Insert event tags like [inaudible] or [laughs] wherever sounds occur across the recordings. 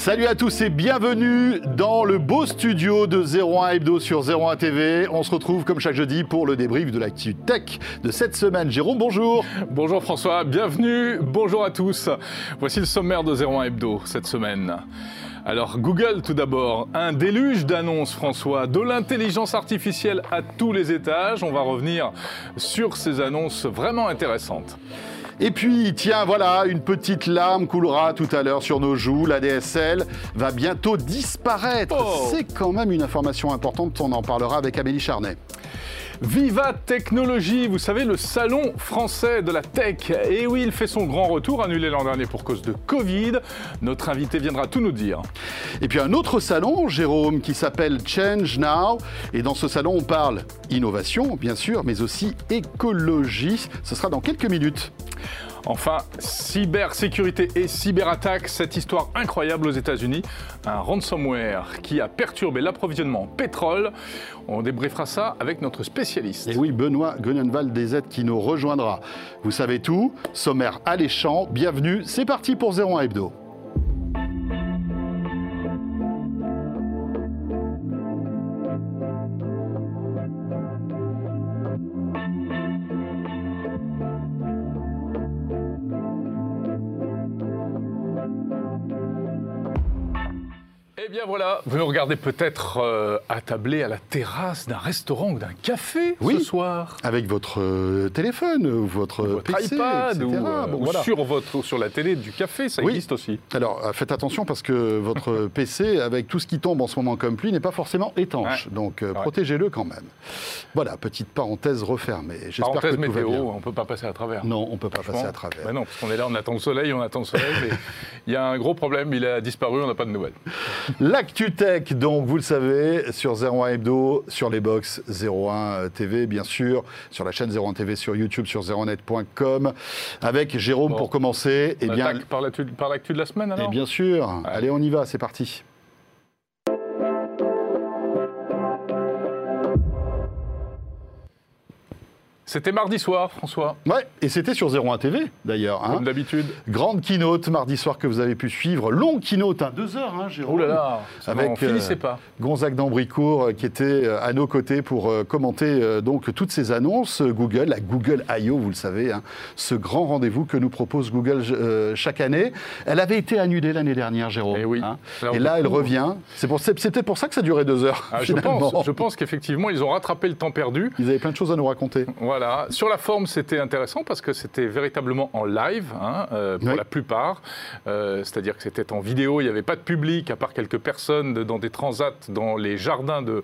Salut à tous et bienvenue dans le beau studio de 01 Hebdo sur 01 TV. On se retrouve comme chaque jeudi pour le débrief de l'actu tech de cette semaine. Jérôme, bonjour. Bonjour François, bienvenue. Bonjour à tous. Voici le sommaire de 01 Hebdo cette semaine. Alors Google tout d'abord, un déluge d'annonces François, de l'intelligence artificielle à tous les étages. On va revenir sur ces annonces vraiment intéressantes. Et puis, tiens, voilà, une petite larme coulera tout à l'heure sur nos joues. La DSL va bientôt disparaître. Oh. C'est quand même une information importante. On en parlera avec Amélie Charnet. Viva Technologie, vous savez, le salon français de la tech. Et oui, il fait son grand retour, annulé l'an dernier pour cause de Covid. Notre invité viendra tout nous dire. Et puis un autre salon, Jérôme, qui s'appelle Change Now. Et dans ce salon, on parle innovation, bien sûr, mais aussi écologie. Ce sera dans quelques minutes. Enfin, cybersécurité et cyberattaque, cette histoire incroyable aux États-Unis. Un ransomware qui a perturbé l'approvisionnement en pétrole. On débriefera ça avec notre spécialiste. Et oui, Benoît Gunenval DZ qui nous rejoindra. Vous savez tout, sommaire alléchant, bienvenue, c'est parti pour 01 Hebdo. Bien voilà, vous nous regardez peut-être euh, attablé à la terrasse d'un restaurant ou d'un café Oui. ce soir. Avec votre euh, téléphone, ou votre, Votre PC, iPad etc. ou, euh, Bon, ou voilà. sur, votre, ou sur la télé du café, ça Oui. existe aussi. Alors, euh, faites attention parce que votre [laughs] PC, avec tout ce qui tombe en ce moment comme pluie, n'est pas forcément étanche. Donc, Ouais. protégez-le quand même. Voilà, petite parenthèse refermée. J'espère que Parenthèse tout va météo, bien. on ne peut pas passer à travers. Non, on ne peut pas passer à travers. bah non, parce qu'on est là, on attend le soleil, on attend le soleil, [laughs] mais il y a un gros problème, il a disparu, on n'a pas de nouvelles. [laughs] L'actu tech, donc vous le savez, sur 01 Hebdo, sur les box 01 TV, bien sûr, sur la chaîne 01 TV, sur YouTube, sur 01net.com, avec Jérôme Bon. pour commencer. Eh On bien, par l'actu de la semaine alors? eh bien sûr, allez, on y va, c'est parti. C'était mardi soir, François, Ouais, et c'était sur 01 TV d'ailleurs. hein. comme d'habitude. Grande keynote mardi soir que vous avez pu suivre. Longue keynote, hein, deux heures, hein, Jérôme. Là là, Avec, on finissait euh, pas. Gonzague d'Ambricourt euh, qui était euh, à nos côtés pour commenter euh, donc toutes ces annonces Google, la Google I.O., vous le savez, hein, ce grand rendez-vous que nous propose Google euh, chaque année. Elle avait été annulée l'année dernière, Jérôme. Eh oui. Et là, elle revient. C'est pour, ça que ça durait deux heures. Ah, je pense, je pense qu'effectivement, ils ont rattrapé le temps perdu. Ils avaient plein de choses à nous raconter. Voilà. Sur la forme, c'était intéressant parce que c'était véritablement en live hein, euh, pour Oui. la plupart. Euh, C'est-à-dire que c'était en vidéo, il n'y avait pas de public, à part quelques personnes de- dans des transats, dans les jardins, de,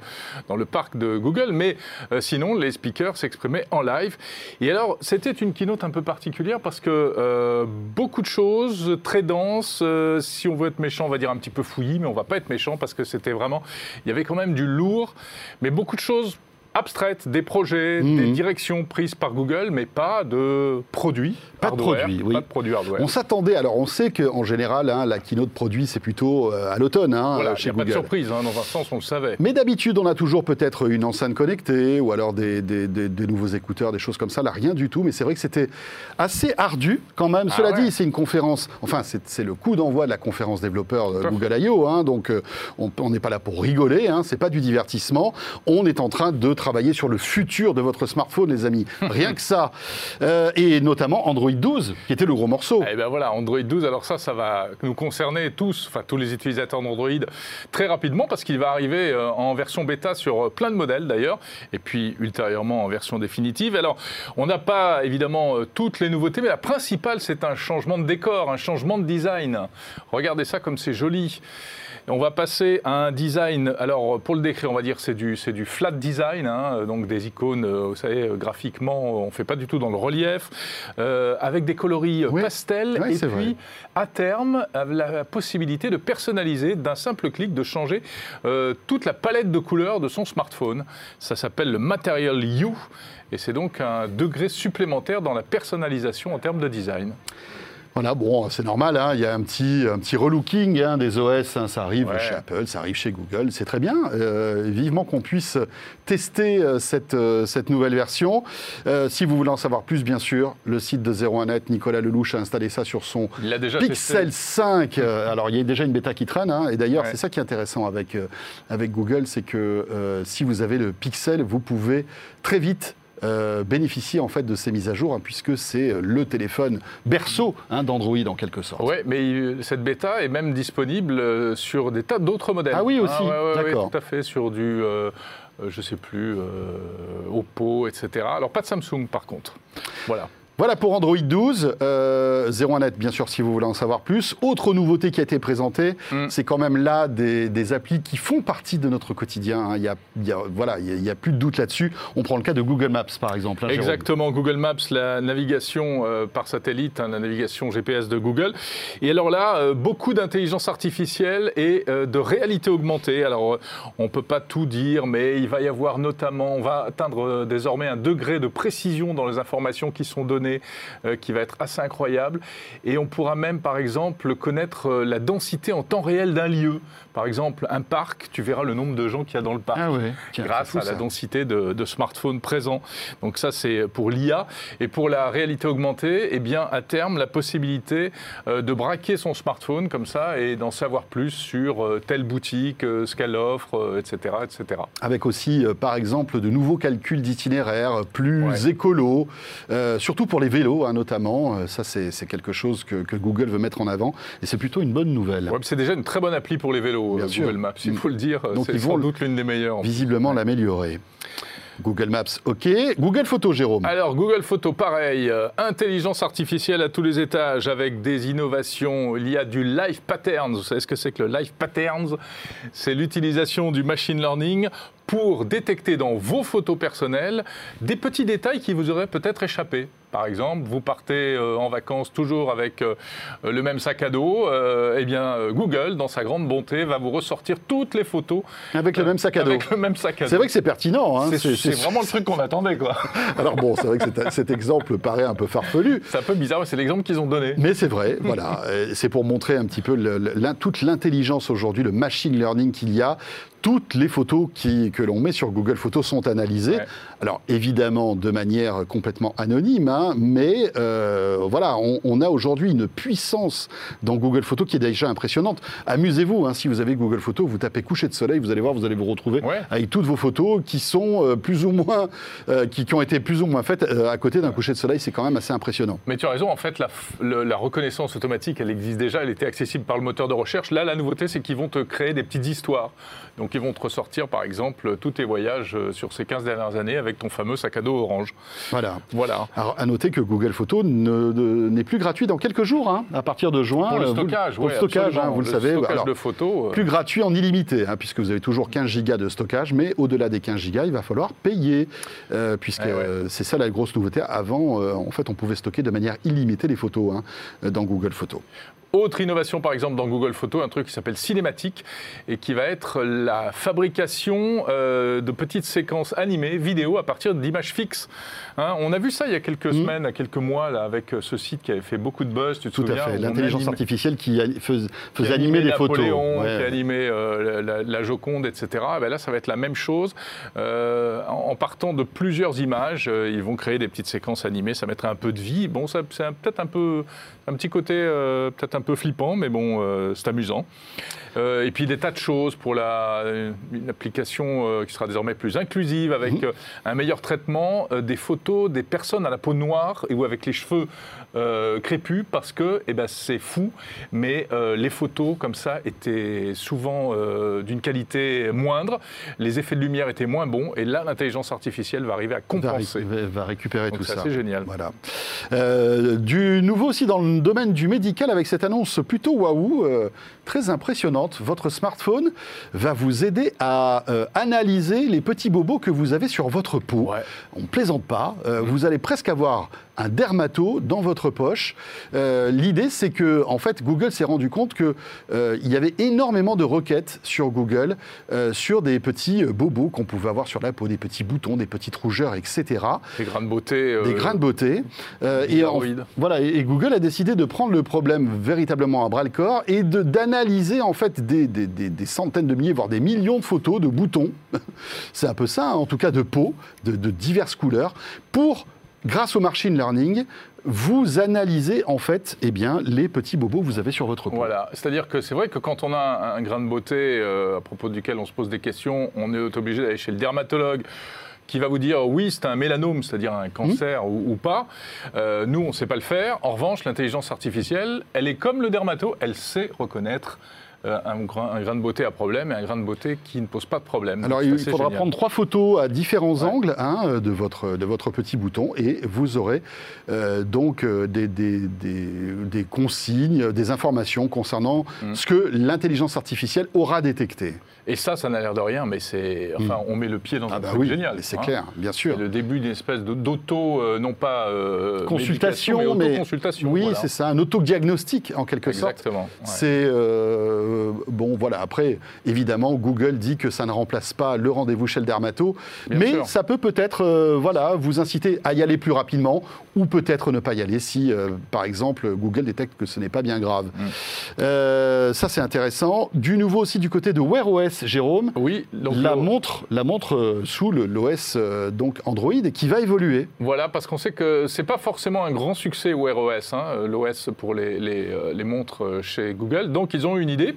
dans le parc de Google. Mais euh, sinon, les speakers s'exprimaient en live. Et alors, c'était une keynote un peu particulière parce que beaucoup de choses, très denses. si on veut être méchant, on va dire un petit peu fouillis, mais on va pas être méchant parce que c'était vraiment. Il y avait quand même du lourd, mais beaucoup de choses abstraites, des projets, Mhm. des directions prises par Google, mais pas de produits. Pas de produits, oui. Pas de produits hardware. On s'attendait, alors on sait qu'en général, hein, la keynote produit, c'est plutôt euh, à l'automne hein, voilà, chez a pas de surprise, hein, dans un sens, on le savait. Mais d'habitude, on a toujours peut-être une enceinte connectée ou alors des, des- des- des nouveaux écouteurs, des choses comme ça. Là, rien du tout. Mais c'est vrai que c'était assez ardu quand même. Ah Cela ouais. dit, c'est une conférence. Enfin, c'est le coup d'envoi de la conférence développeur Tout fait. Google I.O. hein, donc, euh, on n'est pas là pour rigoler. C'est pas du divertissement. On est en train de travailler sur le futur de votre smartphone, les amis. Rien que ça. Euh, et notamment Android 12, qui était le gros morceau. Eh bien voilà, Android 12, alors ça, ça va nous concerner tous, enfin tous les utilisateurs d'Android, très rapidement, parce qu'il va arriver euh, en version bêta sur euh, plein de modèles d'ailleurs, et puis ultérieurement en version définitive. Alors, on n'a pas évidemment toutes les nouveautés, mais la principale, c'est un changement de décor, un changement de design. Regardez ça comme c'est joli. On va passer à un design, alors pour le décrire, on va dire c'est du, c'est du flat design, hein, donc des icônes, euh, vous savez, euh, graphiquement, on ne fait pas du tout dans le relief, euh, avec des coloris Oui. pastels, Oui, et puis vrai. à terme, la possibilité de personnaliser d'un simple clic, de changer euh, toute la palette de couleurs de son smartphone. Ça s'appelle le Material You, et c'est donc un degré supplémentaire dans la personnalisation en termes de design. Voilà, bon, c'est normal, hein, il y a un petit, un petit relooking hein, des OS, hein, ça arrive chez Apple, ça arrive chez Google, c'est très bien. Euh, vivement qu'on puisse tester euh, cette, euh, cette nouvelle version. si vous voulez en savoir plus, bien sûr, le site de 01net, Nicolas Lelouch a installé ça sur son Pixel 5. alors, il y a déjà une bêta qui traîne, et d'ailleurs, c'est ça qui est intéressant avec, avec Google, c'est que si vous avez le Pixel, vous pouvez très vite euh, bénéficier en fait de ces mises à jour, hein, puisque c'est euh, le téléphone berceau hein, d'Android en quelque sorte. Oui, mais euh, cette bêta est même disponible sur des tas d'autres modèles. Ah oui aussi, ah, d'accord. tout à fait, sur du, je sais plus, Oppo, etc. Alors pas de Samsung par contre. Voilà. Voilà pour Android 12. Euh, 01net, bien sûr, si vous voulez en savoir plus. Autre nouveauté qui a été présentée, mm. c'est quand même là des, applis qui font partie de notre quotidien. Hein. Il y a, voilà, il n'y a, plus de doute là-dessus. On prend le cas de Google Maps, par exemple. Hein, Exactement, Google Maps, la navigation euh, par satellite, hein, la navigation GPS de Google. Et alors là, euh, beaucoup d'intelligence artificielle et euh, de réalité augmentée. Alors, on ne peut pas tout dire, mais il va y avoir notamment, on va atteindre désormais un degré de précision dans les informations qui sont données euh, qui va être assez incroyable. Et on pourra même, par exemple, connaître euh, la densité en temps réel d'un lieu. Par exemple, un parc, tu verras le nombre de gens qu'il y a dans le parc ah grâce à la densité de, smartphones présents. Donc ça, c'est pour l'IA. Et pour la réalité augmentée, eh bien, à terme, la possibilité euh, de braquer son smartphone comme ça et d'en savoir plus sur telle boutique, ce qu'elle offre, etc., etc. Avec aussi, par exemple, de nouveaux calculs d'itinéraire plus écolos, surtout pour pour les vélos, hein, notamment. Euh, ça, c'est quelque chose que, Google veut mettre en avant. Et c'est plutôt une bonne nouvelle. c'est déjà une très bonne appli pour les vélos, euh, Google Maps, il faut le dire. C'est sans doute l'une des meilleures. Visiblement l'améliorer. Google Maps, ok. Google Photo, Jérôme. Alors, Google Photo, pareil. Euh, intelligence artificielle à tous les étages avec des innovations. Il y a du Live Patterns. Vous savez ce que c'est que le Live Patterns? C'est l'utilisation du machine learning pour détecter dans vos photos personnelles des petits détails qui vous auraient peut-être échappé. Par exemple, vous partez euh, en vacances toujours avec euh, le même sac à dos, euh, eh bien Google, dans sa grande bonté, va vous ressortir toutes les photos avec le même sac à dos. Avec le même sac à dos. C'est vrai que c'est pertinent. Hein. c'est vraiment le truc qu'on attendait, quoi. [laughs] Alors bon, c'est vrai que cet exemple paraît un peu farfelu. C'est un peu bizarre, c'est l'exemple qu'ils ont donné. Mais c'est vrai, [laughs] voilà. C'est pour montrer un petit peu toute l'intelligence aujourd'hui, le machine learning qu'il y a toutes les photos qui, que l'on met sur Google Photos sont analysées. Alors évidemment de manière complètement anonyme, hein, mais euh, voilà, on, a aujourd'hui une puissance dans Google Photos qui est déjà impressionnante. Amusez-vous, hein, si vous avez Google Photos, vous tapez coucher de soleil, vous allez voir, vous allez vous retrouver avec toutes vos photos qui sont euh, plus ou moins, euh, qui, ont été plus ou moins faites à côté d'un coucher de soleil. C'est quand même assez impressionnant. Mais tu as raison, en fait, la, la reconnaissance automatique, elle existe déjà, elle était accessible par le moteur de recherche. Là, la nouveauté, c'est qu'ils vont te créer des petites histoires. Donc ils vont te ressortir, par exemple, tous tes voyages euh, sur ces 15 dernières années avec ton fameux sac à dos orange. Voilà. voilà. Alors, à noter que Google Photos n'est plus gratuit dans quelques jours, hein, à partir de juin. Pour le stockage, Pour le stockage, hein, vous le, savez. Stockage de photos. Euh. Plus gratuit en illimité, hein, puisque vous avez toujours 15 gigas de stockage, mais au-delà des 15 gigas, il va falloir payer, euh, puisque eh c'est ça la grosse nouveauté. Avant, en fait, on pouvait stocker de manière illimitée les photos dans Google Photos. Autre innovation, par exemple, dans Google Photos, un truc qui s'appelle Cinématique et qui va être la fabrication euh, de petites séquences animées, vidéo, à partir d'images fixes. Hein, on a vu ça il y a quelques mmh. semaines, à quelques mois, là, avec euh, ce site qui avait fait beaucoup de buzz, tu te Tout souviens à fait, l'intelligence artificielle qui faisait, animer les photos. Qui animait euh, la, Joconde, etc. Eh ben là, ça va être la même chose. en, partant de plusieurs images, ils vont créer des petites séquences animées, ça mettrait un peu de vie. Bon, c'est peut-être un peu, un petit côté peut-être un peu flippant, mais bon, euh, c'est amusant. Euh, et puis des tas de choses pour la, une application euh, qui sera désormais plus inclusive, avec mhm. un meilleur traitement des photos des personnes à la peau noire et ou avec les cheveux crépus, parce que eh ben, c'est fou, mais les photos comme ça étaient souvent d'une qualité moindre, les effets de lumière étaient moins bons, et là l'intelligence artificielle va arriver à compenser. Va, va récupérer tout ça. C'est génial. Voilà. du nouveau aussi dans le domaine du médical avec cette annonce plutôt waouh, euh, très impressionnante. Votre smartphone va vous aider à euh, analyser les petits bobos que vous avez sur votre peau. On ne plaisante pas. Euh, vous allez presque avoir un dermato dans votre poche. Euh, L'idée, c'est que, en fait, Google s'est rendu compte qu'il euh, y avait énormément de requêtes sur Google euh, sur des petits bobos qu'on pouvait avoir sur la peau, des petits boutons, des petites rougeurs, etc. Des grains de beauté. des grains de beauté. et, voilà, et, Google a décidé de prendre le problème véritablement à bras le corps et d'analyser en fait des, des, des, centaines de milliers, voire des millions de photos de boutons. [laughs] c'est un peu ça, hein, en tout cas de peau, de, de diverses couleurs, pour grâce au machine learning, vous analysez en fait eh bien, les petits bobos que vous avez sur votre peau. Voilà, c'est-à-dire que c'est vrai que quand on a un, grain de beauté euh, à propos duquel on se pose des questions, on est obligé d'aller chez le dermatologue qui va vous dire oui, c'est un mélanome, c'est-à-dire un cancer ou, pas. Euh, nous, on ne sait pas le faire. En revanche, l'intelligence artificielle, elle est comme le dermato, elle sait reconnaître euh, un, grain, de beauté à problème et un grain de beauté qui ne pose pas de problème. Alors il faudra prendre trois photos à différents angles hein, de, votre, de votre petit bouton et vous aurez euh, donc euh, des, des, des, consignes, des informations concernant mm. ce que l'intelligence artificielle aura détecté. Et ça, ça n'a l'air de rien, mais c'est. Enfin, mm. on met le pied dans ah un bah truc génial. C'est hein. clair, bien sûr. C'est le début d'une espèce d'auto, non pas. consultation, mais. consultation oui, c'est ça, un autodiagnostic en quelque sorte. Exactement. C'est. Euh, bon, voilà. Après, évidemment, Google dit que ça ne remplace pas le rendez-vous chez le dermato, mais ça peut peut-être, euh, voilà, vous inciter à y aller plus rapidement, ou peut-être ne pas y aller si, euh, par exemple, Google détecte que ce n'est pas bien grave. Mm. ça, c'est intéressant. Du nouveau aussi du côté de Wear OS, Jérôme. Oui. Donc la montre, la montre sous l'OS donc Android qui va évoluer. Voilà, parce qu'on sait que c'est pas forcément un grand succès Wear OS, hein, l'OS pour les, les, les montres chez Google. Donc ils ont eu une idée.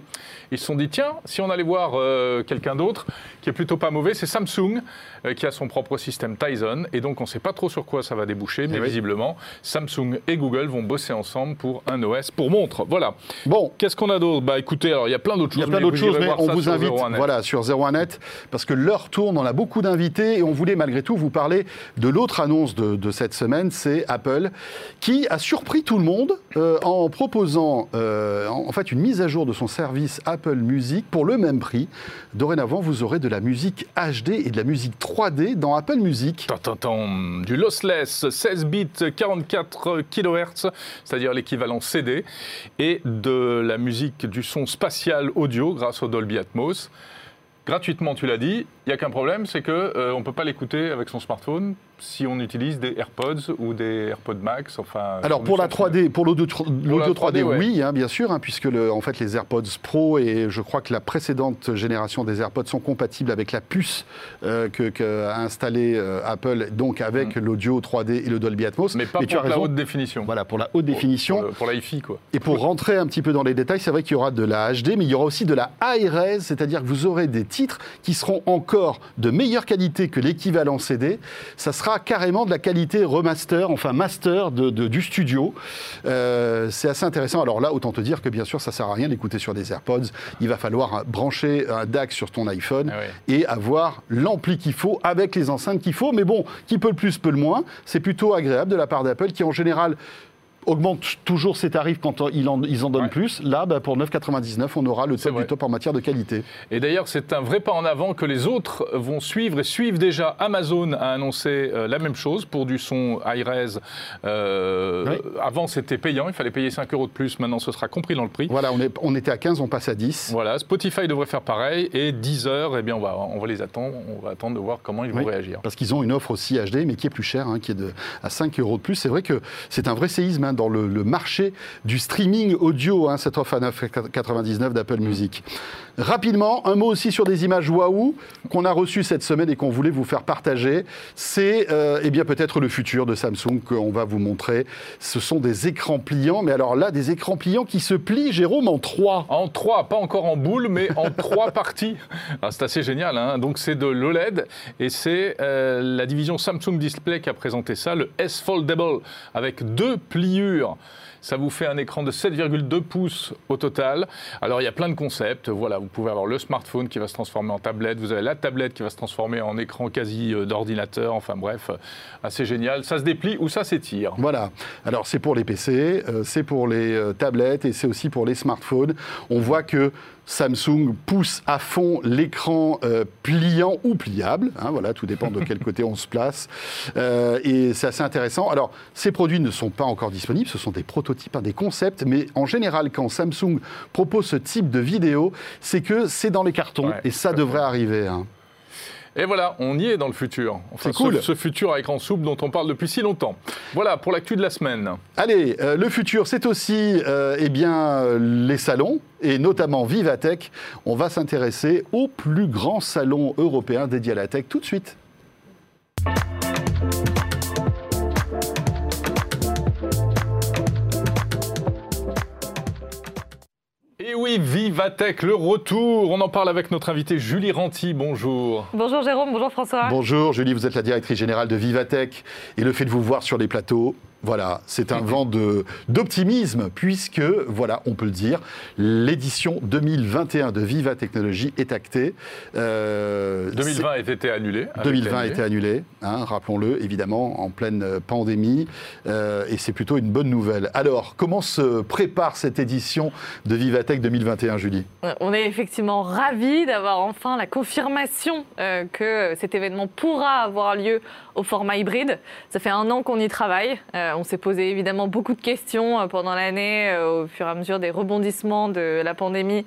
Ils se sont dit, tiens, si on allait voir euh, quelqu'un d'autre qui est plutôt pas mauvais, c'est Samsung euh, qui a son propre système Tizen. Et donc, on ne sait pas trop sur quoi ça va déboucher, mais eh visiblement, Samsung et Google vont bosser ensemble pour un OS pour montre. Voilà. Bon, qu'est-ce qu'on a d'autre? Bah écoutez, alors il y a plein d'autres choses. Il y a plein d'autres choses, mais on vous invite voilà, sur 01net parce que l'heure tourne, on a beaucoup d'invités et on voulait malgré tout vous parler de l'autre annonce de, cette semaine, c'est Apple qui a surpris tout le monde euh, en proposant en fait une mise à jour de son service Apple Music pour le même prix. Dorénavant, vous aurez de la musique HD et de la musique 3D dans Apple Music. Du lossless 16 bits 44 kHz, c'est-à-dire l'équivalent CD, et de la musique du son spatial audio grâce au Dolby Atmos gratuitement, tu l'as dit. Il n'y a qu'un problème, c'est qu'on euh, on ne peut pas l'écouter avec son smartphone si on utilise des AirPods ou des AirPods Max. Enfin, Alors pour la 3D, pour l'audio 3D, oui, hein, bien sûr, hein, puisque le, en fait les AirPods Pro et je crois que la précédente génération des AirPods sont compatibles avec la puce euh, que, a installée euh, Apple, donc avec mm. l'audio 3D et le Dolby Atmos. Mais pas pour la haute définition. Voilà, pour la haute définition. Pour, la hi quoi. Et pour rentrer un petit peu dans les détails, c'est vrai qu'il y aura de la HD, mais il y aura aussi de la high res, c'est-à-dire que vous aurez des titres qui seront encore de meilleure qualité que l'équivalent CD. Ça sera carrément de la qualité remaster, enfin master de, du studio. Euh, c'est assez intéressant. Alors là, autant te dire que bien sûr, ça sert à rien d'écouter sur des AirPods. Il va falloir brancher un DAC sur ton iPhone ah et avoir l'ampli qu'il faut avec les enceintes qu'il faut. Mais bon, qui peut le plus, peut le moins. C'est plutôt agréable de la part d'Apple qui en général augmente toujours ses tarifs quand ils en, ils en donnent plus. Là, bah, pour 9,99, on aura le top du top en matière de qualité. Et d'ailleurs, c'est un vrai pas en avant que les autres vont suivre et suivent déjà. Amazon a annoncé euh, la même chose pour du son high-res. Euh, avant, c'était payant, il fallait payer 5 euros de plus. Maintenant, ce sera compris dans le prix. Voilà, on, est, on était à 15, on passe à 10. Voilà, Spotify devrait faire pareil. Et 10 heures, eh bien, on va, on va les attendre. On va attendre de voir comment ils vont réagir. Parce qu'ils ont une offre aussi HD, mais qui est plus chère, hein, qui est de, à 5 euros de plus. C'est vrai que c'est un vrai séisme dans le, marché du streaming audio, hein, cette offre à 9,99 d'Apple Music. Rapidement, un mot aussi sur des images waouh qu'on a reçues cette semaine et qu'on voulait vous faire partager. C'est euh, eh peut-être le futur de Samsung qu'on va vous montrer. Ce sont des écrans pliants, mais alors là, des écrans pliants qui se plient, Jérôme, en trois. En trois, pas encore en boule, mais en [laughs] trois parties. Ah, c'est assez génial. Hein. Donc c'est de l'OLED et c'est euh, la division Samsung Display qui a présenté ça, le S Foldable, avec deux pliants Ça vous fait un écran de 7,2 pouces au total. Alors il y a plein de concepts. Voilà, vous pouvez avoir le smartphone qui va se transformer en tablette. Vous avez la tablette qui va se transformer en écran quasi euh, d'ordinateur. Enfin bref, euh, assez génial. Ça se déplie ou ça s'étire. Voilà. Alors c'est pour les PC, euh, c'est pour les tablettes et c'est aussi pour les smartphones. On voit que Samsung pousse à fond l'écran euh, pliant ou pliable. Hein, voilà, tout dépend de quel côté on se place. Euh, et c'est assez intéressant. Alors, ces produits ne sont pas encore disponibles. Ce sont des prototypes, hein, des concepts. Mais en général, quand Samsung propose ce type de vidéo, c'est que c'est dans les cartons. et ça devrait arriver. Hein. Et voilà, on y est dans le futur. c'est cool. Ce, futur à écran souple dont on parle depuis si longtemps. Voilà pour l'actu de la semaine. Allez, euh, le futur, c'est aussi euh, eh bien, les salons, et notamment Vivatech. On va s'intéresser au plus grand salon européen dédié à la tech tout de suite. Oui, Vivatech, le retour. On en parle avec notre invité Julie Ranti. Bonjour. Bonjour Jérôme, bonjour François. Bonjour Julie, vous êtes la directrice générale de Vivatech. Et le fait de vous voir sur les plateaux, voilà, c'est un vent d'optimisme puisque, voilà, on peut le dire, l'édition 2021 de Viva Technologies est actée. 2020 euh, a été annulé. 2020 a été annulé, hein, rappelons-le, évidemment, en pleine pandémie. Euh, et c'est plutôt une bonne nouvelle. Alors, comment se prépare cette édition de Vivatech 2021, Julie? On est effectivement ravis d'avoir enfin la confirmation euh, que cet événement pourra avoir lieu au format hybride. Ça fait un an qu'on y travaille. Euh, on s'est posé évidemment beaucoup de questions euh, pendant l'année euh, au fur et à mesure des rebondissements de la pandémie.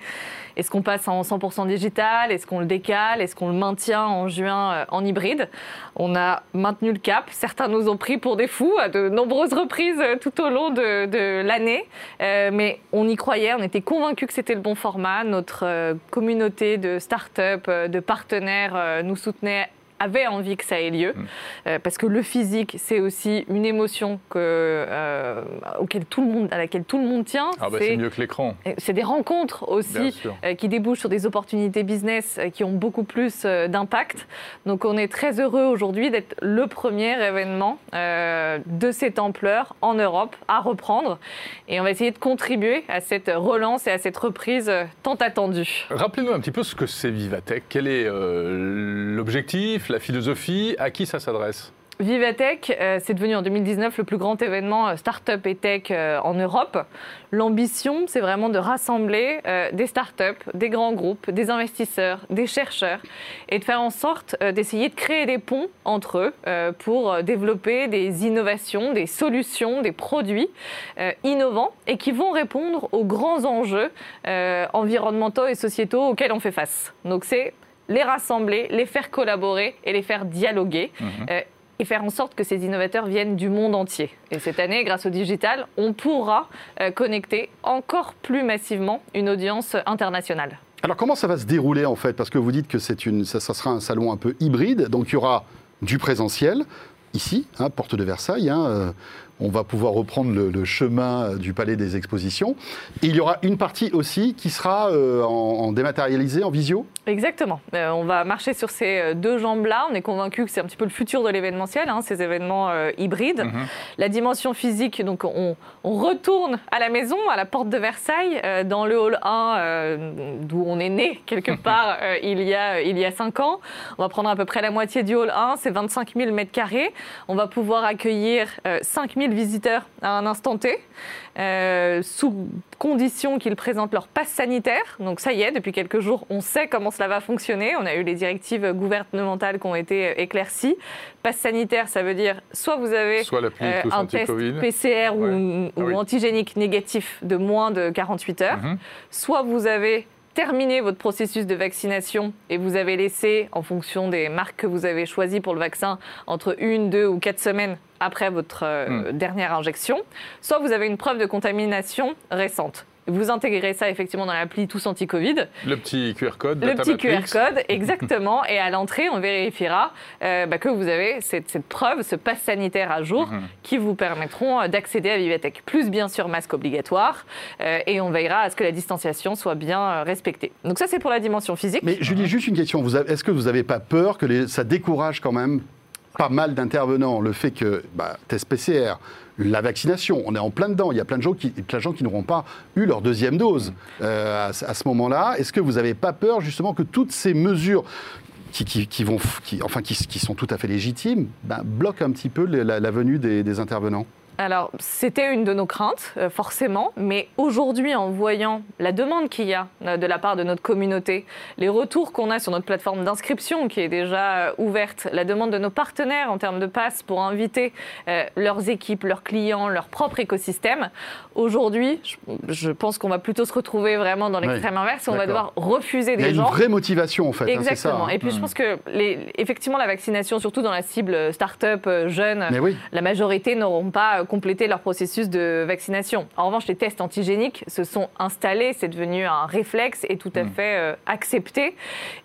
Est-ce qu'on passe en 100% digital? Est-ce qu'on le décale? Est-ce qu'on le maintient en juin en hybride? On a maintenu le cap. Certains nous ont pris pour des fous à de nombreuses reprises tout au long de, l'année. mais on y croyait, on était convaincus que c'était le bon format. Notre communauté de start-up, de partenaires nous soutenait avait envie que ça ait lieu, mm. euh, parce que le physique, c'est aussi une émotion que, euh, auquel tout le monde, à laquelle tout le monde tient. Ah bah c'est mieux que l'écran. C'est des rencontres aussi euh, qui débouchent sur des opportunités business qui ont beaucoup plus d'impact. Donc on est très heureux aujourd'hui d'être le premier événement de cette ampleur en Europe à reprendre. Et on va essayer de contribuer à cette relance et à cette reprise tant attendue. Rappelez-nous un petit peu ce que c'est Vivatech. Quel est l'objectif la philosophie, à qui ça s'adresse? Vivatech, euh, c'est devenu en 2019 le plus grand événement euh, start-up et tech euh, en Europe. L'ambition, c'est vraiment de rassembler des start-up, des grands groupes, des investisseurs, des chercheurs et de faire en sorte d'essayer de créer des ponts entre eux pour développer des innovations, des solutions, des produits innovants et qui vont répondre aux grands enjeux environnementaux et sociétaux auxquels on fait face. Donc c'est les rassembler, les faire collaborer et les faire dialoguer. Mhm. Euh, et faire en sorte que ces innovateurs viennent du monde entier. Et cette année, grâce au digital, on pourra euh, connecter encore plus massivement une audience internationale. Alors comment ça va se dérouler en fait? Parce que vous dites que c'est une, ça, sera un salon un peu hybride, donc il y aura du présentiel, ici, hein, porte de Versailles, hein, euh, on va pouvoir reprendre le, chemin du Palais des Expositions. Et il y aura une partie aussi qui sera euh, en, dématérialisé, en visio? Exactement. Euh, on va marcher sur ces euh, deux jambes-là. On est convaincu que c'est un petit peu le futur de l'événementiel, hein, ces événements hybrides. Mhm. La dimension physique, donc on, retourne à la maison, à la porte de Versailles, dans le hall 1, d'où on est né quelque [laughs] part il, y a, il y a 5 ans. On va prendre à peu près la moitié du hall 1, c'est 25 000 mètres carrés. On va pouvoir accueillir 5 000 visiteurs à un instant T, euh, sous condition qu'ils présentent leur passe sanitaire. Donc ça y est, depuis quelques jours, on sait comment cela va fonctionner. On a eu les directives gouvernementales qui ont été éclaircies. Passe sanitaire, ça veut dire soit vous avez euh, un test PCR ou, ah antigénique négatif de moins de 48 heures, mhm. soit vous avez terminé votre processus de vaccination et vous avez laissé, en fonction des marques que vous avez choisies pour le vaccin, entre une, deux ou quatre semaines après votre euh, hmm. dernière injection, soit vous avez une preuve de contamination récente. Vous intégrez ça effectivement dans l'appli Tous Anti-Covid. Le petit QR code. Le petit QR code, exactement. et à l'entrée, on vérifiera euh, bah, que vous avez cette, preuve, ce pass sanitaire à jour, mhm. qui vous permettront euh, d'accéder à Vivatech. Plus bien sûr masque obligatoire. et on veillera à ce que la distanciation soit bien respectée. Donc ça, c'est pour la dimension physique. Mais Julie, juste une question. Est-ce que vous n'avez pas peur que ça décourage quand même pas mal d'intervenants? Le fait que bah, test PCR, la vaccination, on est en plein dedans. Il y a plein de gens qui, plein de n'auront pas eu leur deuxième dose euh, à, ce moment-là. Est-ce que vous n'avez pas peur justement que toutes ces mesures qui, vont, sont tout à fait légitimes, bah, bloquent un petit peu la, venue des intervenants? Alors, c'était une de nos craintes, euh, forcément, mais aujourd'hui, en voyant la demande qu'il y a euh, de la part de notre communauté, les retours qu'on a sur notre plateforme d'inscription qui est déjà euh, ouverte, la demande de nos partenaires en termes de passes pour inviter leurs équipes, leurs clients, leur propre écosystème, aujourd'hui, je, pense qu'on va plutôt se retrouver vraiment dans l'extrême inverse. On va devoir refuser des gens. Il y a une vraie motivation, en fait. Hein, Exactement. Et puis, je pense que, les, effectivement, la vaccination, surtout dans la cible start-up jeune, la majorité n'auront pas compléter leur processus de vaccination. En revanche, les tests antigéniques se sont installés, c'est devenu un réflexe et tout à hmm. fait euh, accepté.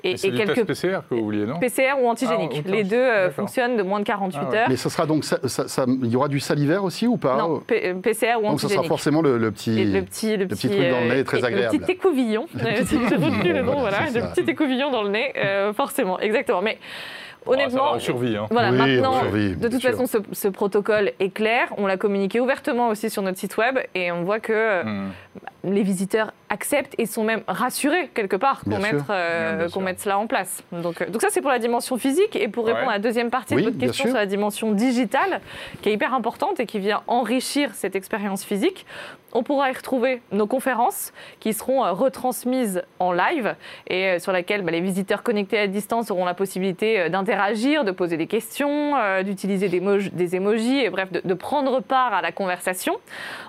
Et, c'est quelques... PCR que vous vouliez, non? PCR ou antigénique. Ah, les deux euh, fonctionnent de moins de 48 ah, heures. Mais ce sera donc, ça, il y aura du salivaire aussi ou pas? Non, PCR ou antigénique. Donc ce sera forcément le, petit, le, petit, le, petit, truc dans le nez, très agréable. Le petit écouvillon. [laughs] J'ai retenu le nom, voilà. Le petit écouvillon dans le nez, euh, forcément, exactement. Mais honnêtement, on survit. Hein. Voilà, maintenant, de toute façon, ce, protocole est clair. On l'a communiqué ouvertement aussi sur notre site web et on voit que hmm. Les visiteurs acceptent et sont même rassurés quelque part qu'on mette, euh, mette, cela en place. Donc, euh, donc ça, c'est pour la dimension physique. Et pour répondre à la deuxième partie de votre question sur la dimension digitale, qui est hyper importante et qui vient enrichir cette expérience physique, on pourra y retrouver nos conférences qui seront euh, retransmises en live et sur laquelle bah, les visiteurs connectés à distance auront la possibilité d'interagir, de poser des questions, d'utiliser des, des emojis et bref, de, prendre part à la conversation.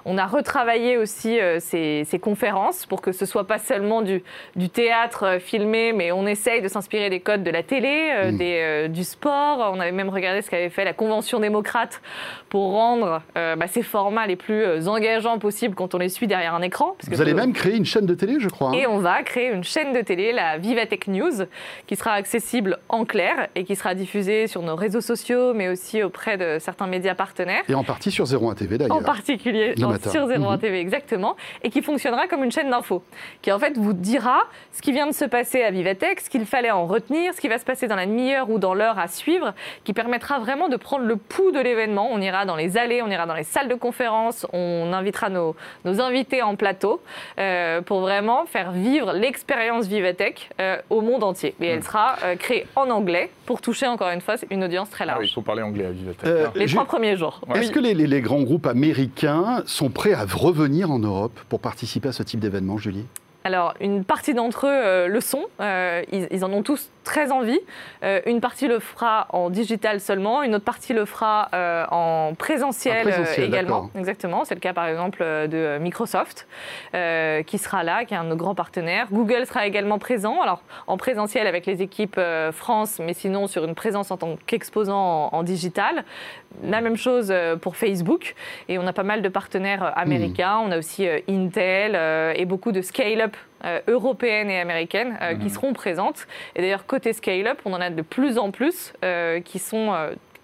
On a retravaillé aussi ces, ces conférences pour que ce soit pas seulement du, du théâtre euh, filmé, mais on essaye de s'inspirer des codes de la télé, euh, mm. des, euh, du sport. On avait même regardé ce qu'avait fait la Convention démocrate pour rendre bah, ces formats les plus engageants possibles quand on les suit derrière un écran. Vous allez même créer une chaîne de télé, je crois. Hein. Et on va créer une chaîne de télé, la Vivatech News, qui sera accessible en clair et qui sera diffusée sur nos réseaux sociaux, mais aussi auprès de certains médias partenaires. Et en partie sur 01 TV d'ailleurs. En particulier sur 01 mhm. TV, exactement. Et qui fonctionnera comme une chaîne info, qui en fait vous dira ce qui vient de se passer à Vivatech, ce qu'il fallait en retenir, ce qui va se passer dans la demi-heure ou dans l'heure à suivre, qui permettra vraiment de prendre le pouls de l'événement. On ira dans les allées, on ira dans les salles de conférence, on invitera nos, nos invités en plateau euh, pour vraiment faire vivre l'expérience Vivatech euh, au monde entier. Et elle mm. sera euh, créée en anglais pour toucher encore une fois une audience très large. Ah il faut parler anglais à Vivatech. les trois premiers jours. Est-ce que les, les grands groupes américains sont prêts à revenir en Europe pour participer à ce type d'événement, Julie? Alors, une partie d'entre eux euh, le sont. Euh, ils, en ont tous très envie. Euh, une partie le fera en digital seulement. Une autre partie le fera en présentiel, également. Exactement. C'est le cas, par exemple, de Microsoft, qui sera là, qui est un de nos grands partenaires. Google sera également présent. Alors, en présentiel avec les équipes France, mais sinon sur une présence en tant qu'exposant en, digital. La même chose pour Facebook. Et on a pas mal de partenaires américains. Hmm. On a aussi Intel et beaucoup de scale-up euh, européennes et américaines euh, qui mhm. seront présentes. Et d'ailleurs, côté scale-up, on en a de plus en plus euh, qui sont